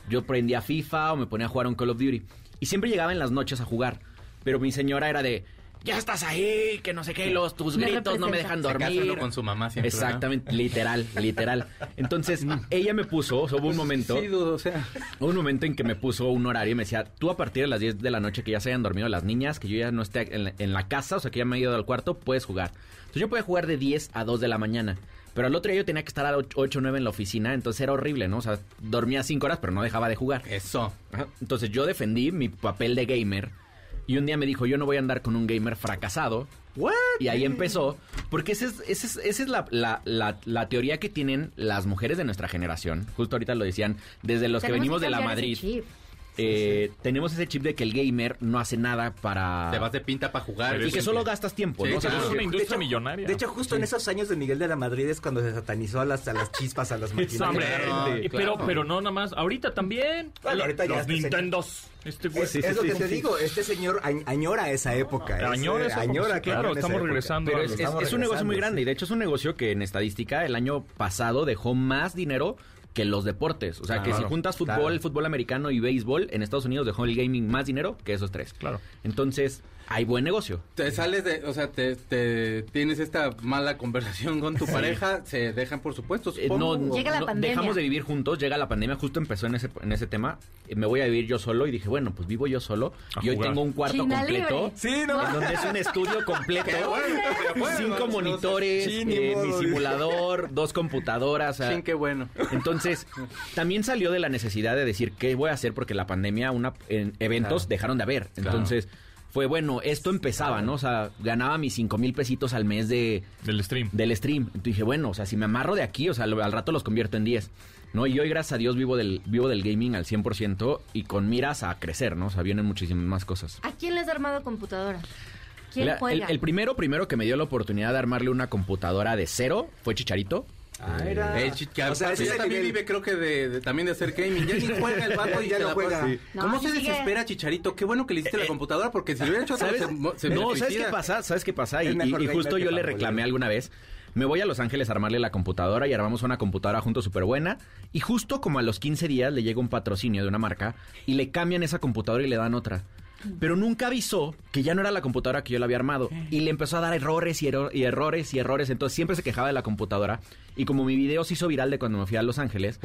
yo prendía FIFA o me ponía a jugar un Call of Duty. Y siempre llegaba en las noches a jugar. Pero mi señora era de, ya estás ahí, que no sé qué, y los, tus Me gritos no me dejan dormir. con su mamá siempre. Exactamente, literal, literal. Entonces, ella me puso, o sea, hubo un momento... Sí, dudo, o sea. Hubo un momento en que me puso un horario y me decía, tú a partir de las 10 de la noche que ya se hayan dormido las niñas, que yo ya no esté en la, en la casa, o sea, que ya me he ido al cuarto, puedes jugar. Entonces yo podía jugar de 10 a 2 de la mañana. Pero al otro día yo tenía que estar a las 8 o 9 en la oficina, entonces era horrible, ¿no? O sea, dormía 5 horas, pero no dejaba de jugar. Eso. Ajá. Entonces yo defendí mi papel de gamer y un día me dijo, yo no voy a andar con un gamer fracasado. Y ahí empezó, porque esa es, esa es, esa es la, la- la- la teoría que tienen las mujeres de nuestra generación. Justo ahorita lo decían, desde los que venimos de la cambiar eh, tenemos ese chip de que el gamer no hace nada para... Te vas de pinta para jugar. Pero y que solo gastas tiempo, Sí, ¿no? O sea, claro. Es una industria millonaria. De hecho, justo en esos años de Miguel de la Madrid es cuando se satanizó a las, a las chispas, a las máquinas. Hombre, eh, claro. pero, pero no nada más. Ahorita también. Bueno, ahorita ya Los este Nintendos. Este güey. Es, es lo que te digo, este señor añ- añora esa época. es, Añora esa añora época, sí, claro, estamos época. regresando Pero es, un negocio muy grande y de hecho es un negocio que en estadística el año pasado dejó más dinero que los deportes. O sea, que si juntas fútbol, claro. fútbol americano y béisbol, en Estados Unidos dejó el gaming más dinero que esos tres. Claro. Entonces, hay buen negocio. Te sales de, o sea, te, te- tienes esta mala conversación con tu pareja, se dejan por supuesto. Eh, no, Llega la no, pandemia. Dejamos de vivir juntos, llega la pandemia, justo empezó en ese, en ese tema. eh, Me voy a vivir yo solo y dije, bueno, pues vivo yo solo. A y hoy tengo un cuarto China completo. libre. Sí, no. En donde es un estudio completo. Bueno, bueno, cinco no, monitores, sí, eh, mi simulador, dos computadoras. Sí, qué bueno. Entonces, también salió de la necesidad de decir, ¿qué voy a hacer? Porque la pandemia, una, en eventos Claro. dejaron de haber. Entonces, fue bueno, esto empezaba, ¿no? O sea, ganaba mis cinco mil pesitos al mes de, Del stream. del stream. Entonces dije, bueno, o sea, si me amarro de aquí, o sea, al rato los convierto en 10. ¿No? Y hoy, gracias a Dios, vivo del, vivo del gaming al 100% y con miras a crecer, ¿no? O sea, vienen muchísimas más cosas. ¿A quién les ha armado computadora? ¿Quién La- juega? el, el primero, primero que me dio la oportunidad de armarle una computadora de cero fue Chicharito. Ah, era. El que O sea, ese ya es el también nivel. vive, creo que de, de- también de hacer gaming. Ya ni juega el vato y Ya se no la juega. pasa. Sí. No, ¿Cómo se sigue. desespera Chicharito? Qué bueno que le hiciste la Eh, computadora porque si lo hubiera hecho ¿Sabes? se, no, ¿sabes qué pasa? ¿Sabes qué pasa? Y, y- justo yo le reclamé alguna vez. Me voy a Los Ángeles a armarle la computadora y armamos una computadora juntos súper buena. Y justo como a los 15 días le llega un patrocinio de una marca y le cambian esa computadora y le dan otra. Pero nunca avisó que ya no era la computadora que yo le había armado. Y le empezó a dar errores y, erro- y errores y errores. Entonces siempre se quejaba de la computadora. Y como mi video se hizo viral de cuando me fui a Los Ángeles,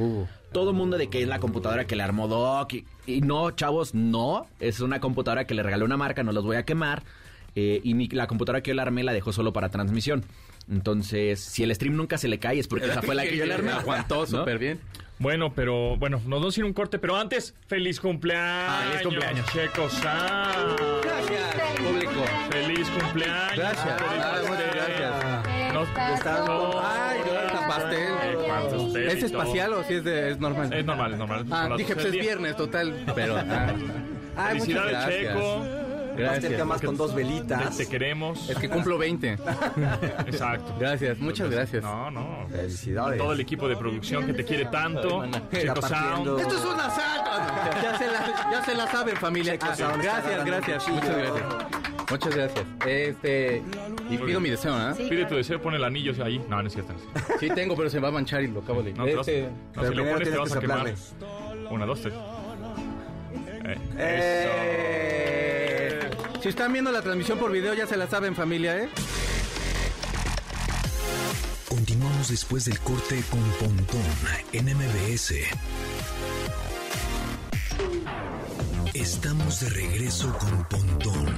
todo el mundo de que es la computadora que le armó Doc. Y, y no, chavos, no. Es una computadora que le regaló una marca, no los voy a quemar. Eh, y mi- la computadora que yo le armé la dejó solo para transmisión. Entonces, si el stream nunca se le cae es porque esa fue la que yo le armé. Aguantó ¿No? súper bien. Bueno, pero bueno, nos vamos a ir un corte, pero antes, feliz cumpleaños. Feliz cumpleaños. Checo San. Gracias, público. Feliz cumpleaños. Gracias. Feliz Ah, muchas cumpleaños. gracias. Nos- con- Ay, Eh, pastel. pastel ¿Es espacial o si es, de, es normal? Es normal, es normal. Ah, dije, pues es viernes, total. Pero, ah. Ay, muchas Felicidades, gracias. Pastel que más con dos Te, velitas. te queremos. Es que cumplo 20. Exacto. Gracias, muchas gracias. No, no. Felicidades. Todo el equipo de producción que te quiere tanto. Checo Sound. Esto es un asalto. Ah, Ya se la, ya se la saben, familia. Ah, gracias, gracias. Muchas gracias. Muchas gracias. Este, y pido mi deseo, ¿ah? Sí. Pide tu deseo, pone el anillo ahí. No, no es cierto. Sí tengo, pero se va a manchar y lo acabo de... No, Este, no, si lo pones te vas a quemar. Una, dos, tres. Eh, ¡Eh! Si están viendo la transmisión por video, ya se la saben, familia, ¿eh? Continuamos después del corte con Pontón en MBS. Estamos de regreso con Pontón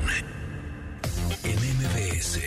en MBS.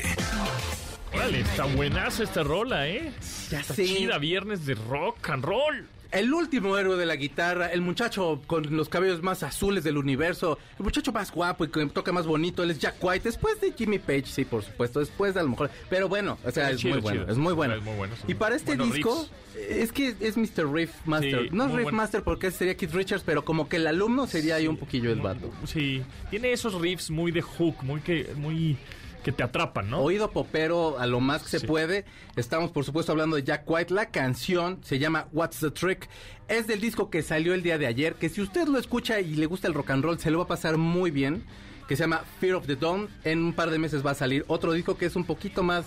Órale, está buenaza esta rola, ¿eh? Ya Está sé. chida, viernes de rock and roll. El último héroe de la guitarra, el muchacho con los cabellos más azules del universo, el muchacho más guapo y que toca más bonito, él es Jack White, después de Jimmy Page, sí, por supuesto, después de a lo mejor, pero bueno, o sea, Es es, chido, muy bueno, es muy bueno. Es muy bueno, sí. Y para este disco, riffs. es que es Mr. Riff Master, Sí, no Riff bueno. Master porque sería Keith Richards, pero como que el alumno sería ahí un poquillo el vato. Sí, tiene esos riffs muy de hook, muy que, muy que te atrapan, ¿no? Oído popero a lo más que se Sí. puede. Estamos, por supuesto, hablando de Jack White. La canción se llama What's the Trick. Es del disco que salió el día de ayer. Que si usted lo escucha y le gusta el rock and roll, se lo va a pasar muy bien. Que se llama Fear of the Dawn. En un par de meses va a salir otro disco que es un poquito más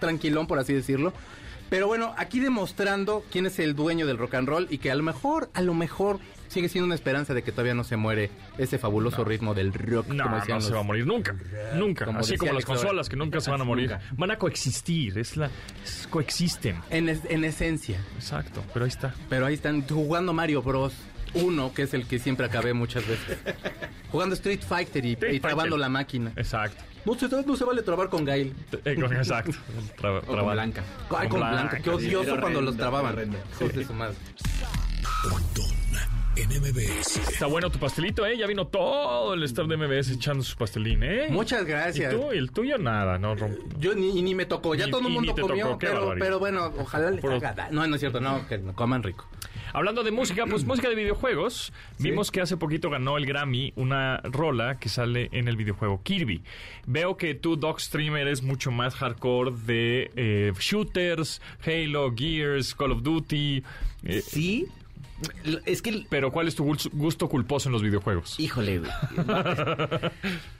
tranquilón, por así decirlo. Pero bueno, aquí demostrando quién es el dueño del rock and roll y que a lo mejor, a lo mejor sigue siendo una esperanza de que todavía no se muere ese fabuloso ritmo del rock. No, como no se va a morir nunca. Nunca. Como Así como las Alex consolas que nunca se van a morir. Nunca. Van a coexistir. Es la. es- coexisten. En, es- en esencia. Exacto. Pero ahí está. Pero ahí están jugando Mario Bros. 1, que es el que siempre acabé muchas veces. jugando Street Fighter y, Street y trabando Fighter. la máquina. Exacto. No se, no se vale trabar con Gail. Eh, con- exacto. Tra- O con. Blanca. Ay, con Blanca. Qué odioso cuando los trababan. Hijos de su madre. En MBS. Está bueno tu pastelito, ¿eh? Ya vino todo el staff de MBS echando su pastelín, ¿eh? Muchas gracias. ¿Y tú? ¿Y el tuyo? Nada, no Yo ni, ni me tocó. Ya Ni- todo el mundo comió, tocó, pero, pero bueno, ojalá les haga da- No, no es cierto, no, que coman rico. Hablando de música, pues música de videojuegos. Vimos que hace poquito ganó el Grammy una rola que sale en el videojuego Kirby. Veo que tú, Doc Streamer, eres mucho más hardcore de eh, shooters, Halo, Gears, Call of Duty. eh, Sí. Es que pero ¿cuál es tu gusto- culposo en los videojuegos? Híjole, güey.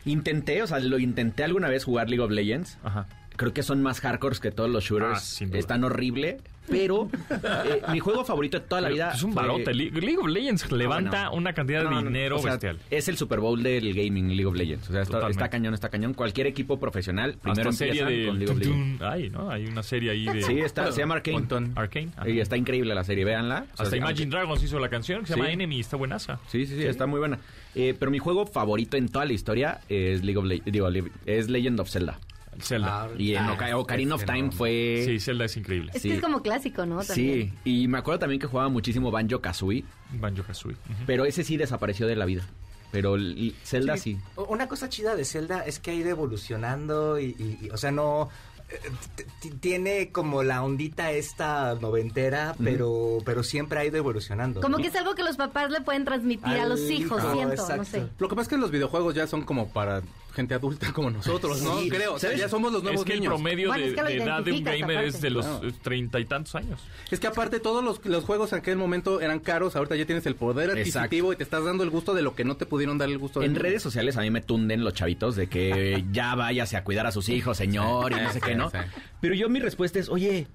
intenté, o sea, lo intenté alguna vez jugar League of Legends, Ajá. creo que son más hardcores que todos los shooters. Ah. Están horrible. Pero eh, mi juego favorito de toda la vida. Es un fue- barote. Le- League of Legends levanta no. una cantidad No, de no, dinero o sea, bestial. Es el Super Bowl del gaming League of Legends. O sea, está, cañón, está cañón. Cualquier equipo profesional primero Hasta serie de... con League of Legends. Ay, ¿no? Hay una serie ahí de... Sí, está, se llama Arcane. Arcane. Y está increíble la serie, véanla. O sea, Hasta aunque- Imagine Dragons hizo la canción que se Sí. llama Enemy, está buenaza. Sí, sí, sí, está muy buena. Eh, pero mi juego favorito en toda la historia es League of Le- digo, es Legend of Zelda. Zelda. Ah, Y en ah, Oca- Ocarina of Time fue... Sí, Zelda es increíble. Es Sí. que es como clásico, ¿no? También. Sí, y me acuerdo también que jugaba muchísimo Banjo Kazooie, Banjo Kazooie. Ujú. pero ese sí desapareció de la vida. Pero Zelda sí. Una cosa chida de Zelda es que ha ido evolucionando y, y- y, o sea, no... eh, Tiene como la ondita esta noventera, pero, pero siempre ha ido evolucionando. Como que es algo que los papás le pueden transmitir a los hijos, hijo, siento, exacto. no sé. Lo que pasa es que los videojuegos ya son como para gente adulta como nosotros, ¿no? Sí. Creo. O sea, ¿Sabes? ya somos los nuevos Es que el niños. promedio Bueno, de, es que lo de edad de un gamer es de los Claro. treinta y tantos años. Es que aparte todos los, los juegos en aquel momento eran caros, ahorita ya tienes el poder adquisitivo y te estás dando el gusto de lo que no te pudieron dar el gusto de En redes sociales a mí me tunden los chavitos de que ya váyase a cuidar a sus hijos, señor, y no sé qué, ¿no? Pero yo mi respuesta es, oye,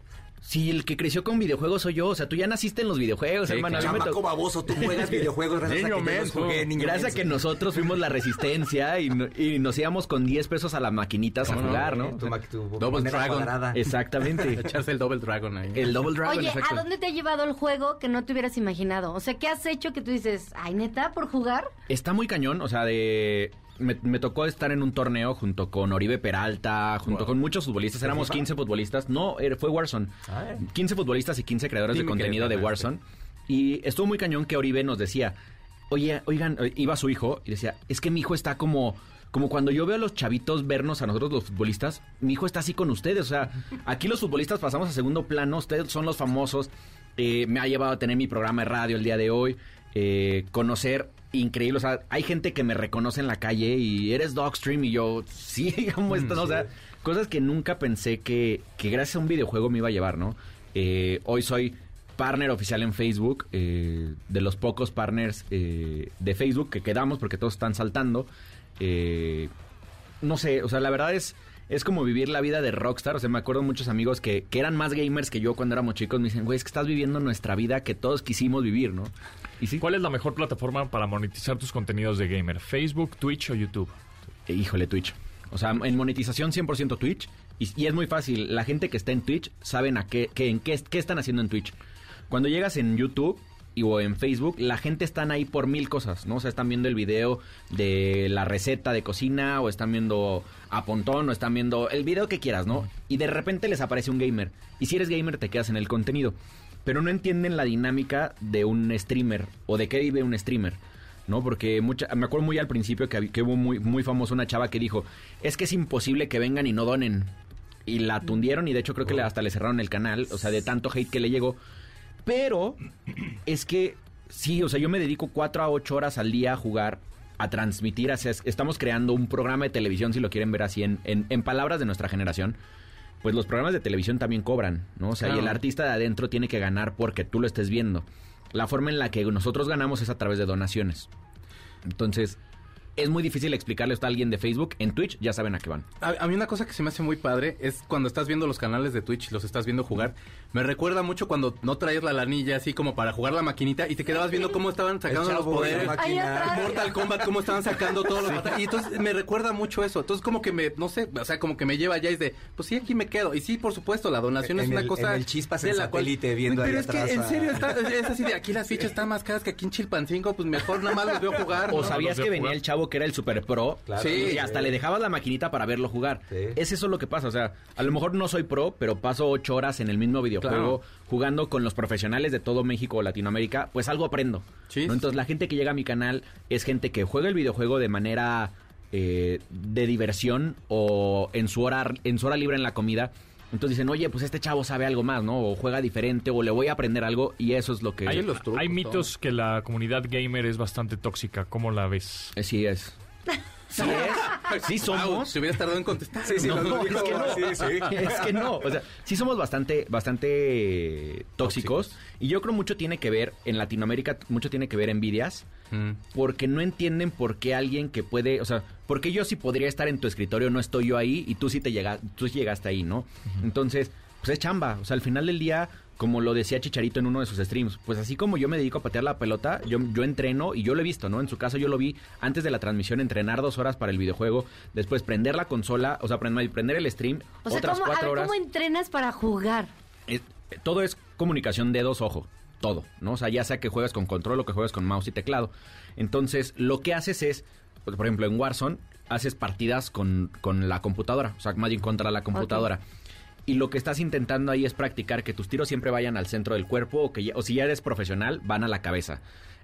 si el que creció con videojuegos soy yo, o sea, tú ya naciste en los videojuegos, Sí, hermano. Chamaco baboso, tú juegas videojuegos gracias Niño a que yo los menso. jugué, niño Gracias a que nosotros fuimos la resistencia y, no- y nos íbamos con 10 pesos a las maquinitas a jugar, ¿no? Tu, tu Double Dragon. cuadrada. Exactamente. Echarse el Double Dragon ahí. El Double Dragon, Oye, exacto. ¿a dónde te ha llevado el juego que no te hubieras imaginado? O sea, ¿qué has hecho que tú dices, ay, neta, por jugar? Está muy cañón, o sea, de... Me, me tocó estar en un torneo junto con Oribe Peralta, junto Wow. con muchos futbolistas. Éramos 15 futbolistas. No, era- fue Warzone. Ah. 15 futbolistas y 15 creadores Dime de contenido de. Warzone. Y estuvo muy cañón que Oribe nos decía, oye, oigan, eh, iba su hijo y decía, es que mi hijo está como... Como cuando yo veo a los chavitos vernos a nosotros los futbolistas, mi hijo está así con ustedes. O sea, aquí los futbolistas pasamos a segundo plano, ustedes son los famosos. Eh, me ha llevado a tener mi programa de radio el día de hoy, eh, conocer increíble. O sea, hay gente que me reconoce en la calle y eres Dogstream y yo, sí, ¿cómo estás? O sea, cosas que nunca pensé que, que gracias a un videojuego me iba a llevar, ¿no? Eh, hoy soy partner oficial en Facebook, eh, de los pocos partners eh, de Facebook que quedamos porque todos están saltando. Eh, no sé, o sea, la verdad es, es como vivir la vida de rockstar. O sea, me acuerdo muchos amigos que, que eran más gamers que yo cuando éramos chicos. Me dicen, güey, es que estás viviendo nuestra vida que todos quisimos vivir, ¿no? Y sí, ¿Cuál es la mejor plataforma para monetizar tus contenidos de gamer? ¿Facebook, Twitch o YouTube? Eh, híjole, Twitch. O sea, en monetización 100% Twitch. Y, y es muy fácil. La gente que está en Twitch saben a qué, qué- en qué, qué están haciendo en Twitch. Cuando llegas en YouTube y, o en Facebook, la gente están ahí por mil cosas, ¿no? O sea, están viendo el video de la receta de cocina, o están viendo a Pontón, o están viendo el video que quieras, ¿no? Y de repente les aparece un gamer. Y si eres gamer, te quedas en el contenido. Pero no entienden la dinámica de un streamer, o de qué vive un streamer. ¿no? Porque mucha, me acuerdo muy al principio que, hubo muy, muy famoso una chava que dijo, es que es imposible que vengan y no donen. Y la tundieron y de hecho creo que hasta le cerraron el canal, o sea, de tanto hate que le llegó. Pero es que sí, o sea, yo me dedico cuatro a ocho horas al día a jugar, a transmitir, o sea, es- estamos creando un programa de televisión, si lo quieren ver así, en, en, en palabras de nuestra generación. Pues los programas de televisión también cobran, ¿no? O sea, y el artista de adentro tiene que ganar porque tú lo estés viendo. La forma en la que nosotros ganamos es a través de donaciones. Entonces, es muy difícil explicarle esto a alguien de Facebook. En Twitch ya saben a qué van. A, a mí una cosa que se me hace muy padre es cuando estás viendo los canales de Twitch y los estás viendo jugar. Me recuerda mucho cuando no traías la lanilla así como para jugar la maquinita y te quedabas viendo cómo estaban sacando los poderes. Mortal Kombat, cómo estaban sacando todos los. Y entonces me recuerda mucho eso. Entonces como que me, no sé, o sea, como que me lleva ya es de, pues sí, aquí me quedo. Y sí, por supuesto, la donación En es una el- cosa... en el chispas de la cual- viendo Pero ahí es que en serio, está, es así de, aquí las fichas están más caras que aquí en Chilpancingo, pues mejor nada más los veo jugar. O ¿no? sabías que venía jugar. el chavo que era el super pro. Claro. Sí. y hasta le dejabas la maquinita para verlo jugar. Sí. Es eso lo que pasa. O sea, a lo mejor no soy pro, pero paso ocho horas en el mismo videojuego Claro. jugando con los profesionales de todo México o Latinoamérica. Pues algo aprendo. Entonces, la gente que llega a mi canal es gente que juega el videojuego de manera eh, de diversión o en su hora en su hora libre en la comida. Entonces dicen, oye, pues este chavo sabe algo más, ¿no? O juega diferente, o le voy a aprender algo, y eso es lo que... Hay, los trucos, hay mitos que la comunidad gamer es bastante tóxica. ¿Cómo la ves? Sí, es. Sí es, sí somos. se hubiera tardado en contestar. Sí, sí, No, no, es que no. sí, sí. Es que no, o sea, sí somos bastante, bastante tóxicos, y yo creo mucho tiene que ver, en Latinoamérica, mucho tiene que ver envidias, Mm. porque no entienden por qué alguien que puede, o sea, porque yo sí podría estar en tu escritorio, no estoy yo ahí, y tú sí te llega, tú sí llegaste ahí, ¿no? Entonces, pues es chamba, o sea, al final del día, como lo decía Chicharito en uno de sus streams, pues así como yo me dedico a patear la pelota, yo, yo entreno y yo lo he visto, ¿no? En su caso yo lo vi antes de la transmisión, entrenar dos horas para el videojuego, después prender la consola, o sea, prender, prender el stream, O sea, otras ¿cómo, a cuatro ver, horas. ¿cómo entrenas para jugar? Es- todo es comunicación dedos, ojo, todo, ¿no? O sea, ya sea que juegas con control o que juegas con mouse y teclado. Entonces, lo que haces es, pues, por ejemplo, en Warzone, haces partidas con, con la computadora, o sea, más bien contra la computadora. Y lo que estás intentando ahí es practicar que tus tiros siempre vayan al centro del cuerpo o que o si ya eres profesional, van a la cabeza.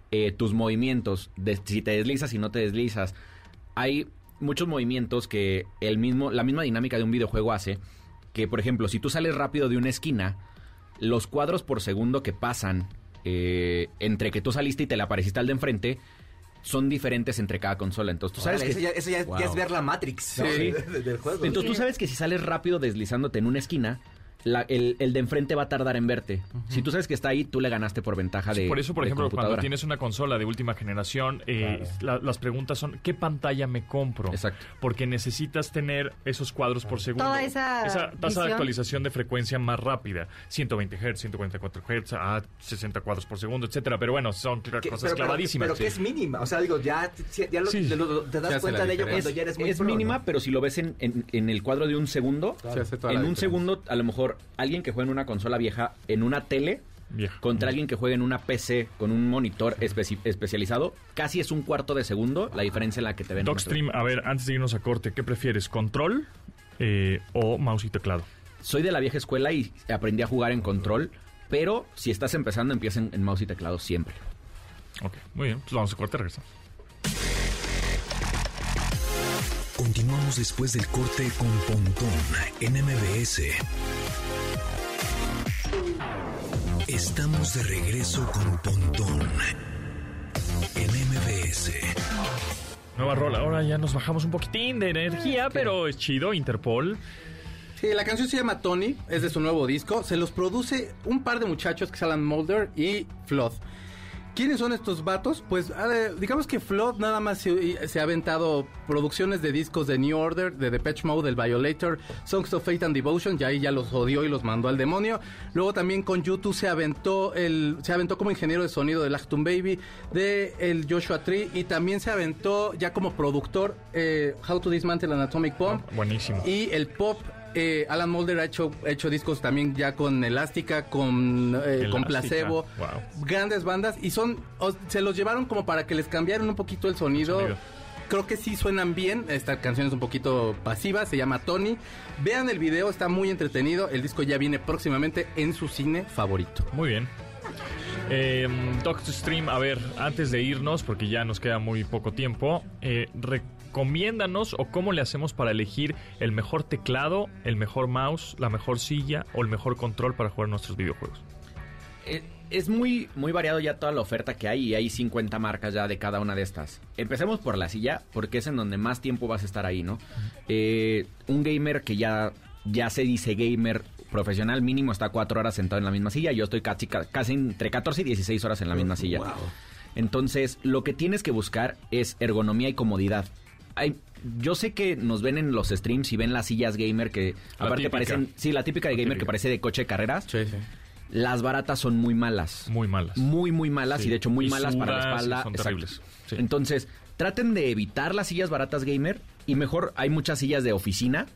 Eh, tus movimientos, si te deslizas y no te deslizas. Hay muchos movimientos que el mismo, la misma dinámica de un videojuego hace que, por ejemplo, si tú sales rápido de una esquina, los cuadros por segundo que pasan eh, entre que tú saliste y te le apareciste al de enfrente son diferentes entre cada consola. Entonces tú sabes Órale, que... eso ya, eso ya- Wow. ya es ver la Matrix del juego. Entonces tú sabes que si sales rápido deslizándote en una esquina, la- el, el de enfrente va a tardar en verte. Si tú sabes que está ahí, tú le ganaste por ventaja de Por eso, por ejemplo, cuando tienes una consola de última generación, eh, la- las preguntas son, ¿qué pantalla me compro? Exacto. Porque necesitas tener esos cuadros por segundo. Toda esa tasa de actualización de frecuencia más rápida. 120 Hz, 144 Hz, a 60 cuadros por segundo, etcétera. Pero bueno, son cosas pero, pero- clavadísimas. Pero que es mínima. O sea, digo, ya, lo- Sí. te, lo- te Se das cuenta de ello cuando es, ya eres muy es pro, mínima, ¿no? pero si lo ves en, en- en el cuadro de un segundo, Se hace toda la en un diferencia. segundo, a lo mejor alguien que juega en una consola vieja, en una tele, Vieja. contra alguien que juega en una PC con un monitor especi- especializado, casi es un cuarto de segundo la diferencia en la que te ven. Docstream, a ver, antes de irnos a corte, ¿qué prefieres? ¿Control eh, o mouse y teclado? Soy de la vieja escuela y aprendí a jugar en control, pero si estás empezando, empieza en, en mouse y teclado siempre. Ok, muy bien. Pues vamos a corte, regresamos. Continuamos después del corte con Pontón en MBS. Estamos de regreso con Pontón en MBS. Nueva rola. Ahora ya nos bajamos un poquitín de energía, pero es chido. Interpol. Sí, la canción se llama Tony, es de su nuevo disco. Se los produce un par de muchachos que es Alan Mulder y Flood. ¿Quiénes son estos vatos? Pues digamos que Flood nada más se, se ha aventado producciones de discos de New Order, de Depeche Mode, del Violator, Songs of Fate and Devotion, y ahí ya los odió y los mandó al demonio. Luego también con YouTube se aventó el, se aventó como ingeniero de sonido del Acton Baby, de el Joshua Tree, y también se aventó ya como productor eh, How to Dismantle an Atomic Bomb. Buenísimo. Y el pop, eh, Alan Mulder ha hecho, hecho discos también ya con Elástica, con, eh, con Placebo. wow. Grandes bandas. Y son, o- se los llevaron como para que les cambiaran un poquito el sonido. Sonido. Creo que sí suenan bien. Esta canción es un poquito pasiva, se llama Tony. Vean el video, está muy entretenido. El disco ya viene próximamente en su cine favorito. Muy bien. Eh, Doctor Stream, a ver, antes de irnos, porque ya nos queda muy poco tiempo, eh, recomiéndanos o cómo le hacemos para elegir el mejor teclado, el mejor mouse, la mejor silla o el mejor control para jugar nuestros videojuegos. Eh, Es muy, muy variado ya toda la oferta que hay y hay 50 marcas ya de cada una de estas. Empecemos por la silla, porque es en donde más tiempo vas a estar ahí, ¿no? Eh, un gamer que ya, ya se dice gamer profesional mínimo está cuatro horas sentado en la misma silla. Yo estoy casi, casi entre 14 y 16 horas en la misma silla. Entonces, lo que tienes que buscar es ergonomía y comodidad. Hay, yo sé que nos ven en los streams y ven las sillas gamer que La aparte típica. parecen, sí, la típica de La gamer que parece de coche de carreras. Sí, sí. Las baratas son muy malas. Muy malas. Muy, muy malas Sí. y de hecho muy Y malas para la espalda. son Exacto. terribles. Sí. Entonces, traten de evitar las sillas baratas gamer y mejor hay muchas sillas de oficina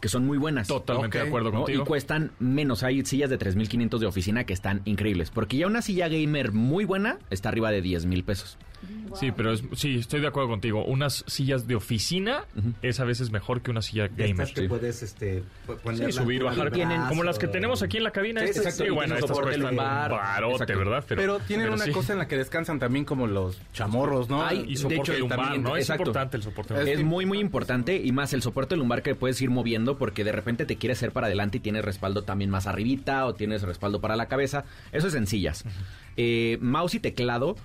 que son muy buenas. Totalmente de acuerdo ¿no? Y contigo. cuestan menos. Hay sillas de 3.500 de oficina que están increíbles. Porque ya una silla gamer muy buena está arriba de 10 mil pesos. Sí, pero es- sí, estoy de acuerdo contigo. Unas sillas de oficina es a veces mejor que una silla De gamer. estas que sí. puedes este, po- poner Sí, subir, bajar. Tienen como las que tenemos aquí en la cabina. Sí, Estas- exacto, y bueno, estas cuestan barote, Exacto. ¿verdad? Pero, tienen una sí. cosa en la que descansan también como los chamorros, ¿no? Ay, Y De soporte hecho, lumbar, también, ¿no? Es exacto. importante el soporte Es lumbar. Es muy, muy importante y más el soporte lumbar que puedes ir moviendo porque de repente te quieres hacer para adelante y tienes respaldo también más arribita o tienes respaldo para la cabeza. Eso es sencillas. Eh, mouse y teclado.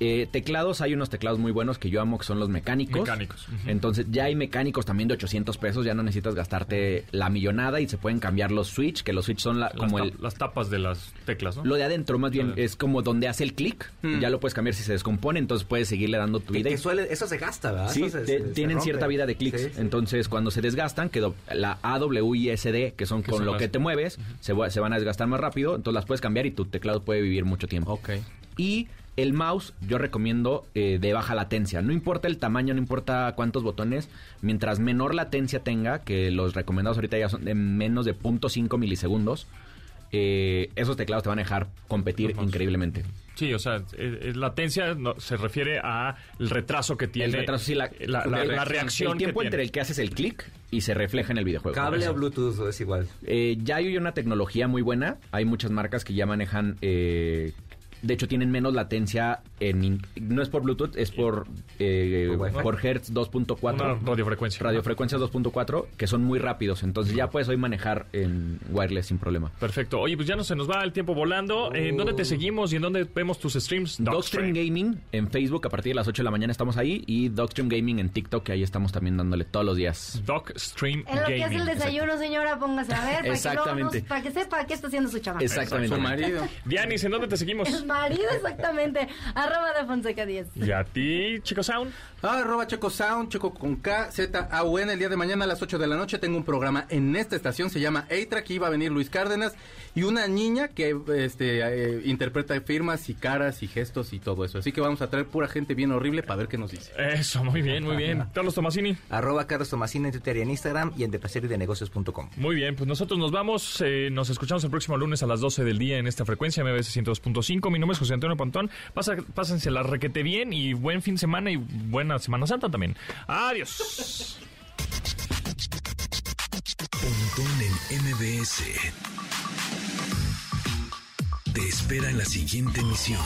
Eh, teclados, hay unos teclados muy buenos que yo amo, que son los mecánicos. Mecánicos. Entonces ya hay mecánicos también de 800 pesos, ya no necesitas gastarte la millonada y se pueden cambiar los switch, que los switch son la- Las, como tap- el... las tapas de las teclas, ¿no? Lo de adentro, más bien, es como donde hace el clic. Mm. Ya lo puedes cambiar si se descompone, entonces puedes seguirle dando tu vida. que y- suele, eso se gasta, ¿verdad? Sí, Eso se- te- se- se tienen cierta vida de clics. Sí, sí. Entonces, cuando se desgastan, que do- la A, W y S, D, que son con son lo las- que te mueves, se, se van a desgastar más rápido. Entonces, las puedes cambiar y tu teclado puede vivir mucho tiempo. Ok. Y el mouse, yo recomiendo eh, de baja latencia. No importa el tamaño, no importa cuántos botones, mientras menor latencia tenga, que los recomendados ahorita ya son de menos de 0.5 milisegundos, eh, esos teclados te van a dejar competir increíblemente. Sí, o sea, eh, eh, latencia no- se refiere a el retraso que tiene. el retraso, sí, la, la, la- la reacción El tiempo que entre tiene. el que haces el clic y se refleja en el videojuego. ¿Cable o Bluetooth es igual? Eh, ya hay una tecnología muy buena. Hay muchas marcas que ya manejan. eh, de hecho, tienen menos latencia. En, no es por Bluetooth, es por, eh, ¿Por Hertz Una 2.4. radiofrecuencia. Radiofrecuencias 2.4, que son muy rápidos. Entonces ya puedes hoy manejar en wireless sin problema. Perfecto. Oye, pues ya no se nos va el tiempo volando. ¿En dónde te seguimos y en dónde vemos tus streams? Dogstream Gaming en Facebook a partir de las 8 de la mañana estamos ahí. Y Dogstream Gaming en TikTok, que ahí estamos también dándole todos los días. Dogstream En lo que es Gaming. el desayuno, señora, póngase a ver. Para Exactamente. Que, luego nos- para que sepa qué está haciendo su chamaco. Exactamente. Su marido. Dianis, ¿en dónde te seguimos? Marido, exactamente. Arroba de Fonseca 10. Y a ti, Chico Sound. Ah, arroba Checo Sound, Checo con K, Z, A, U, N. El día de mañana a las 8 de la noche tengo un programa en esta estación, se llama A-Track, iba a venir Luis Cárdenas y una niña que este, eh, interpreta firmas y caras y gestos y todo eso. Así que vamos a traer pura gente bien horrible para ver qué nos dice. Eso, muy bien, muy bien. Carlos Tomasini. Arroba Carlos Tomasini en Twitter y en Instagram y en depaseriddenegocios.com. Muy bien, pues nosotros nos vamos. eh, nos escuchamos el próximo lunes a las 12 del día en esta frecuencia MBS 102.5. Mi nombre es José Antonio Pontón. Pásense la requete bien y buen fin de semana y buena Semana Santa también. Adiós. Pontón en MBS. Te espera en la siguiente emisión.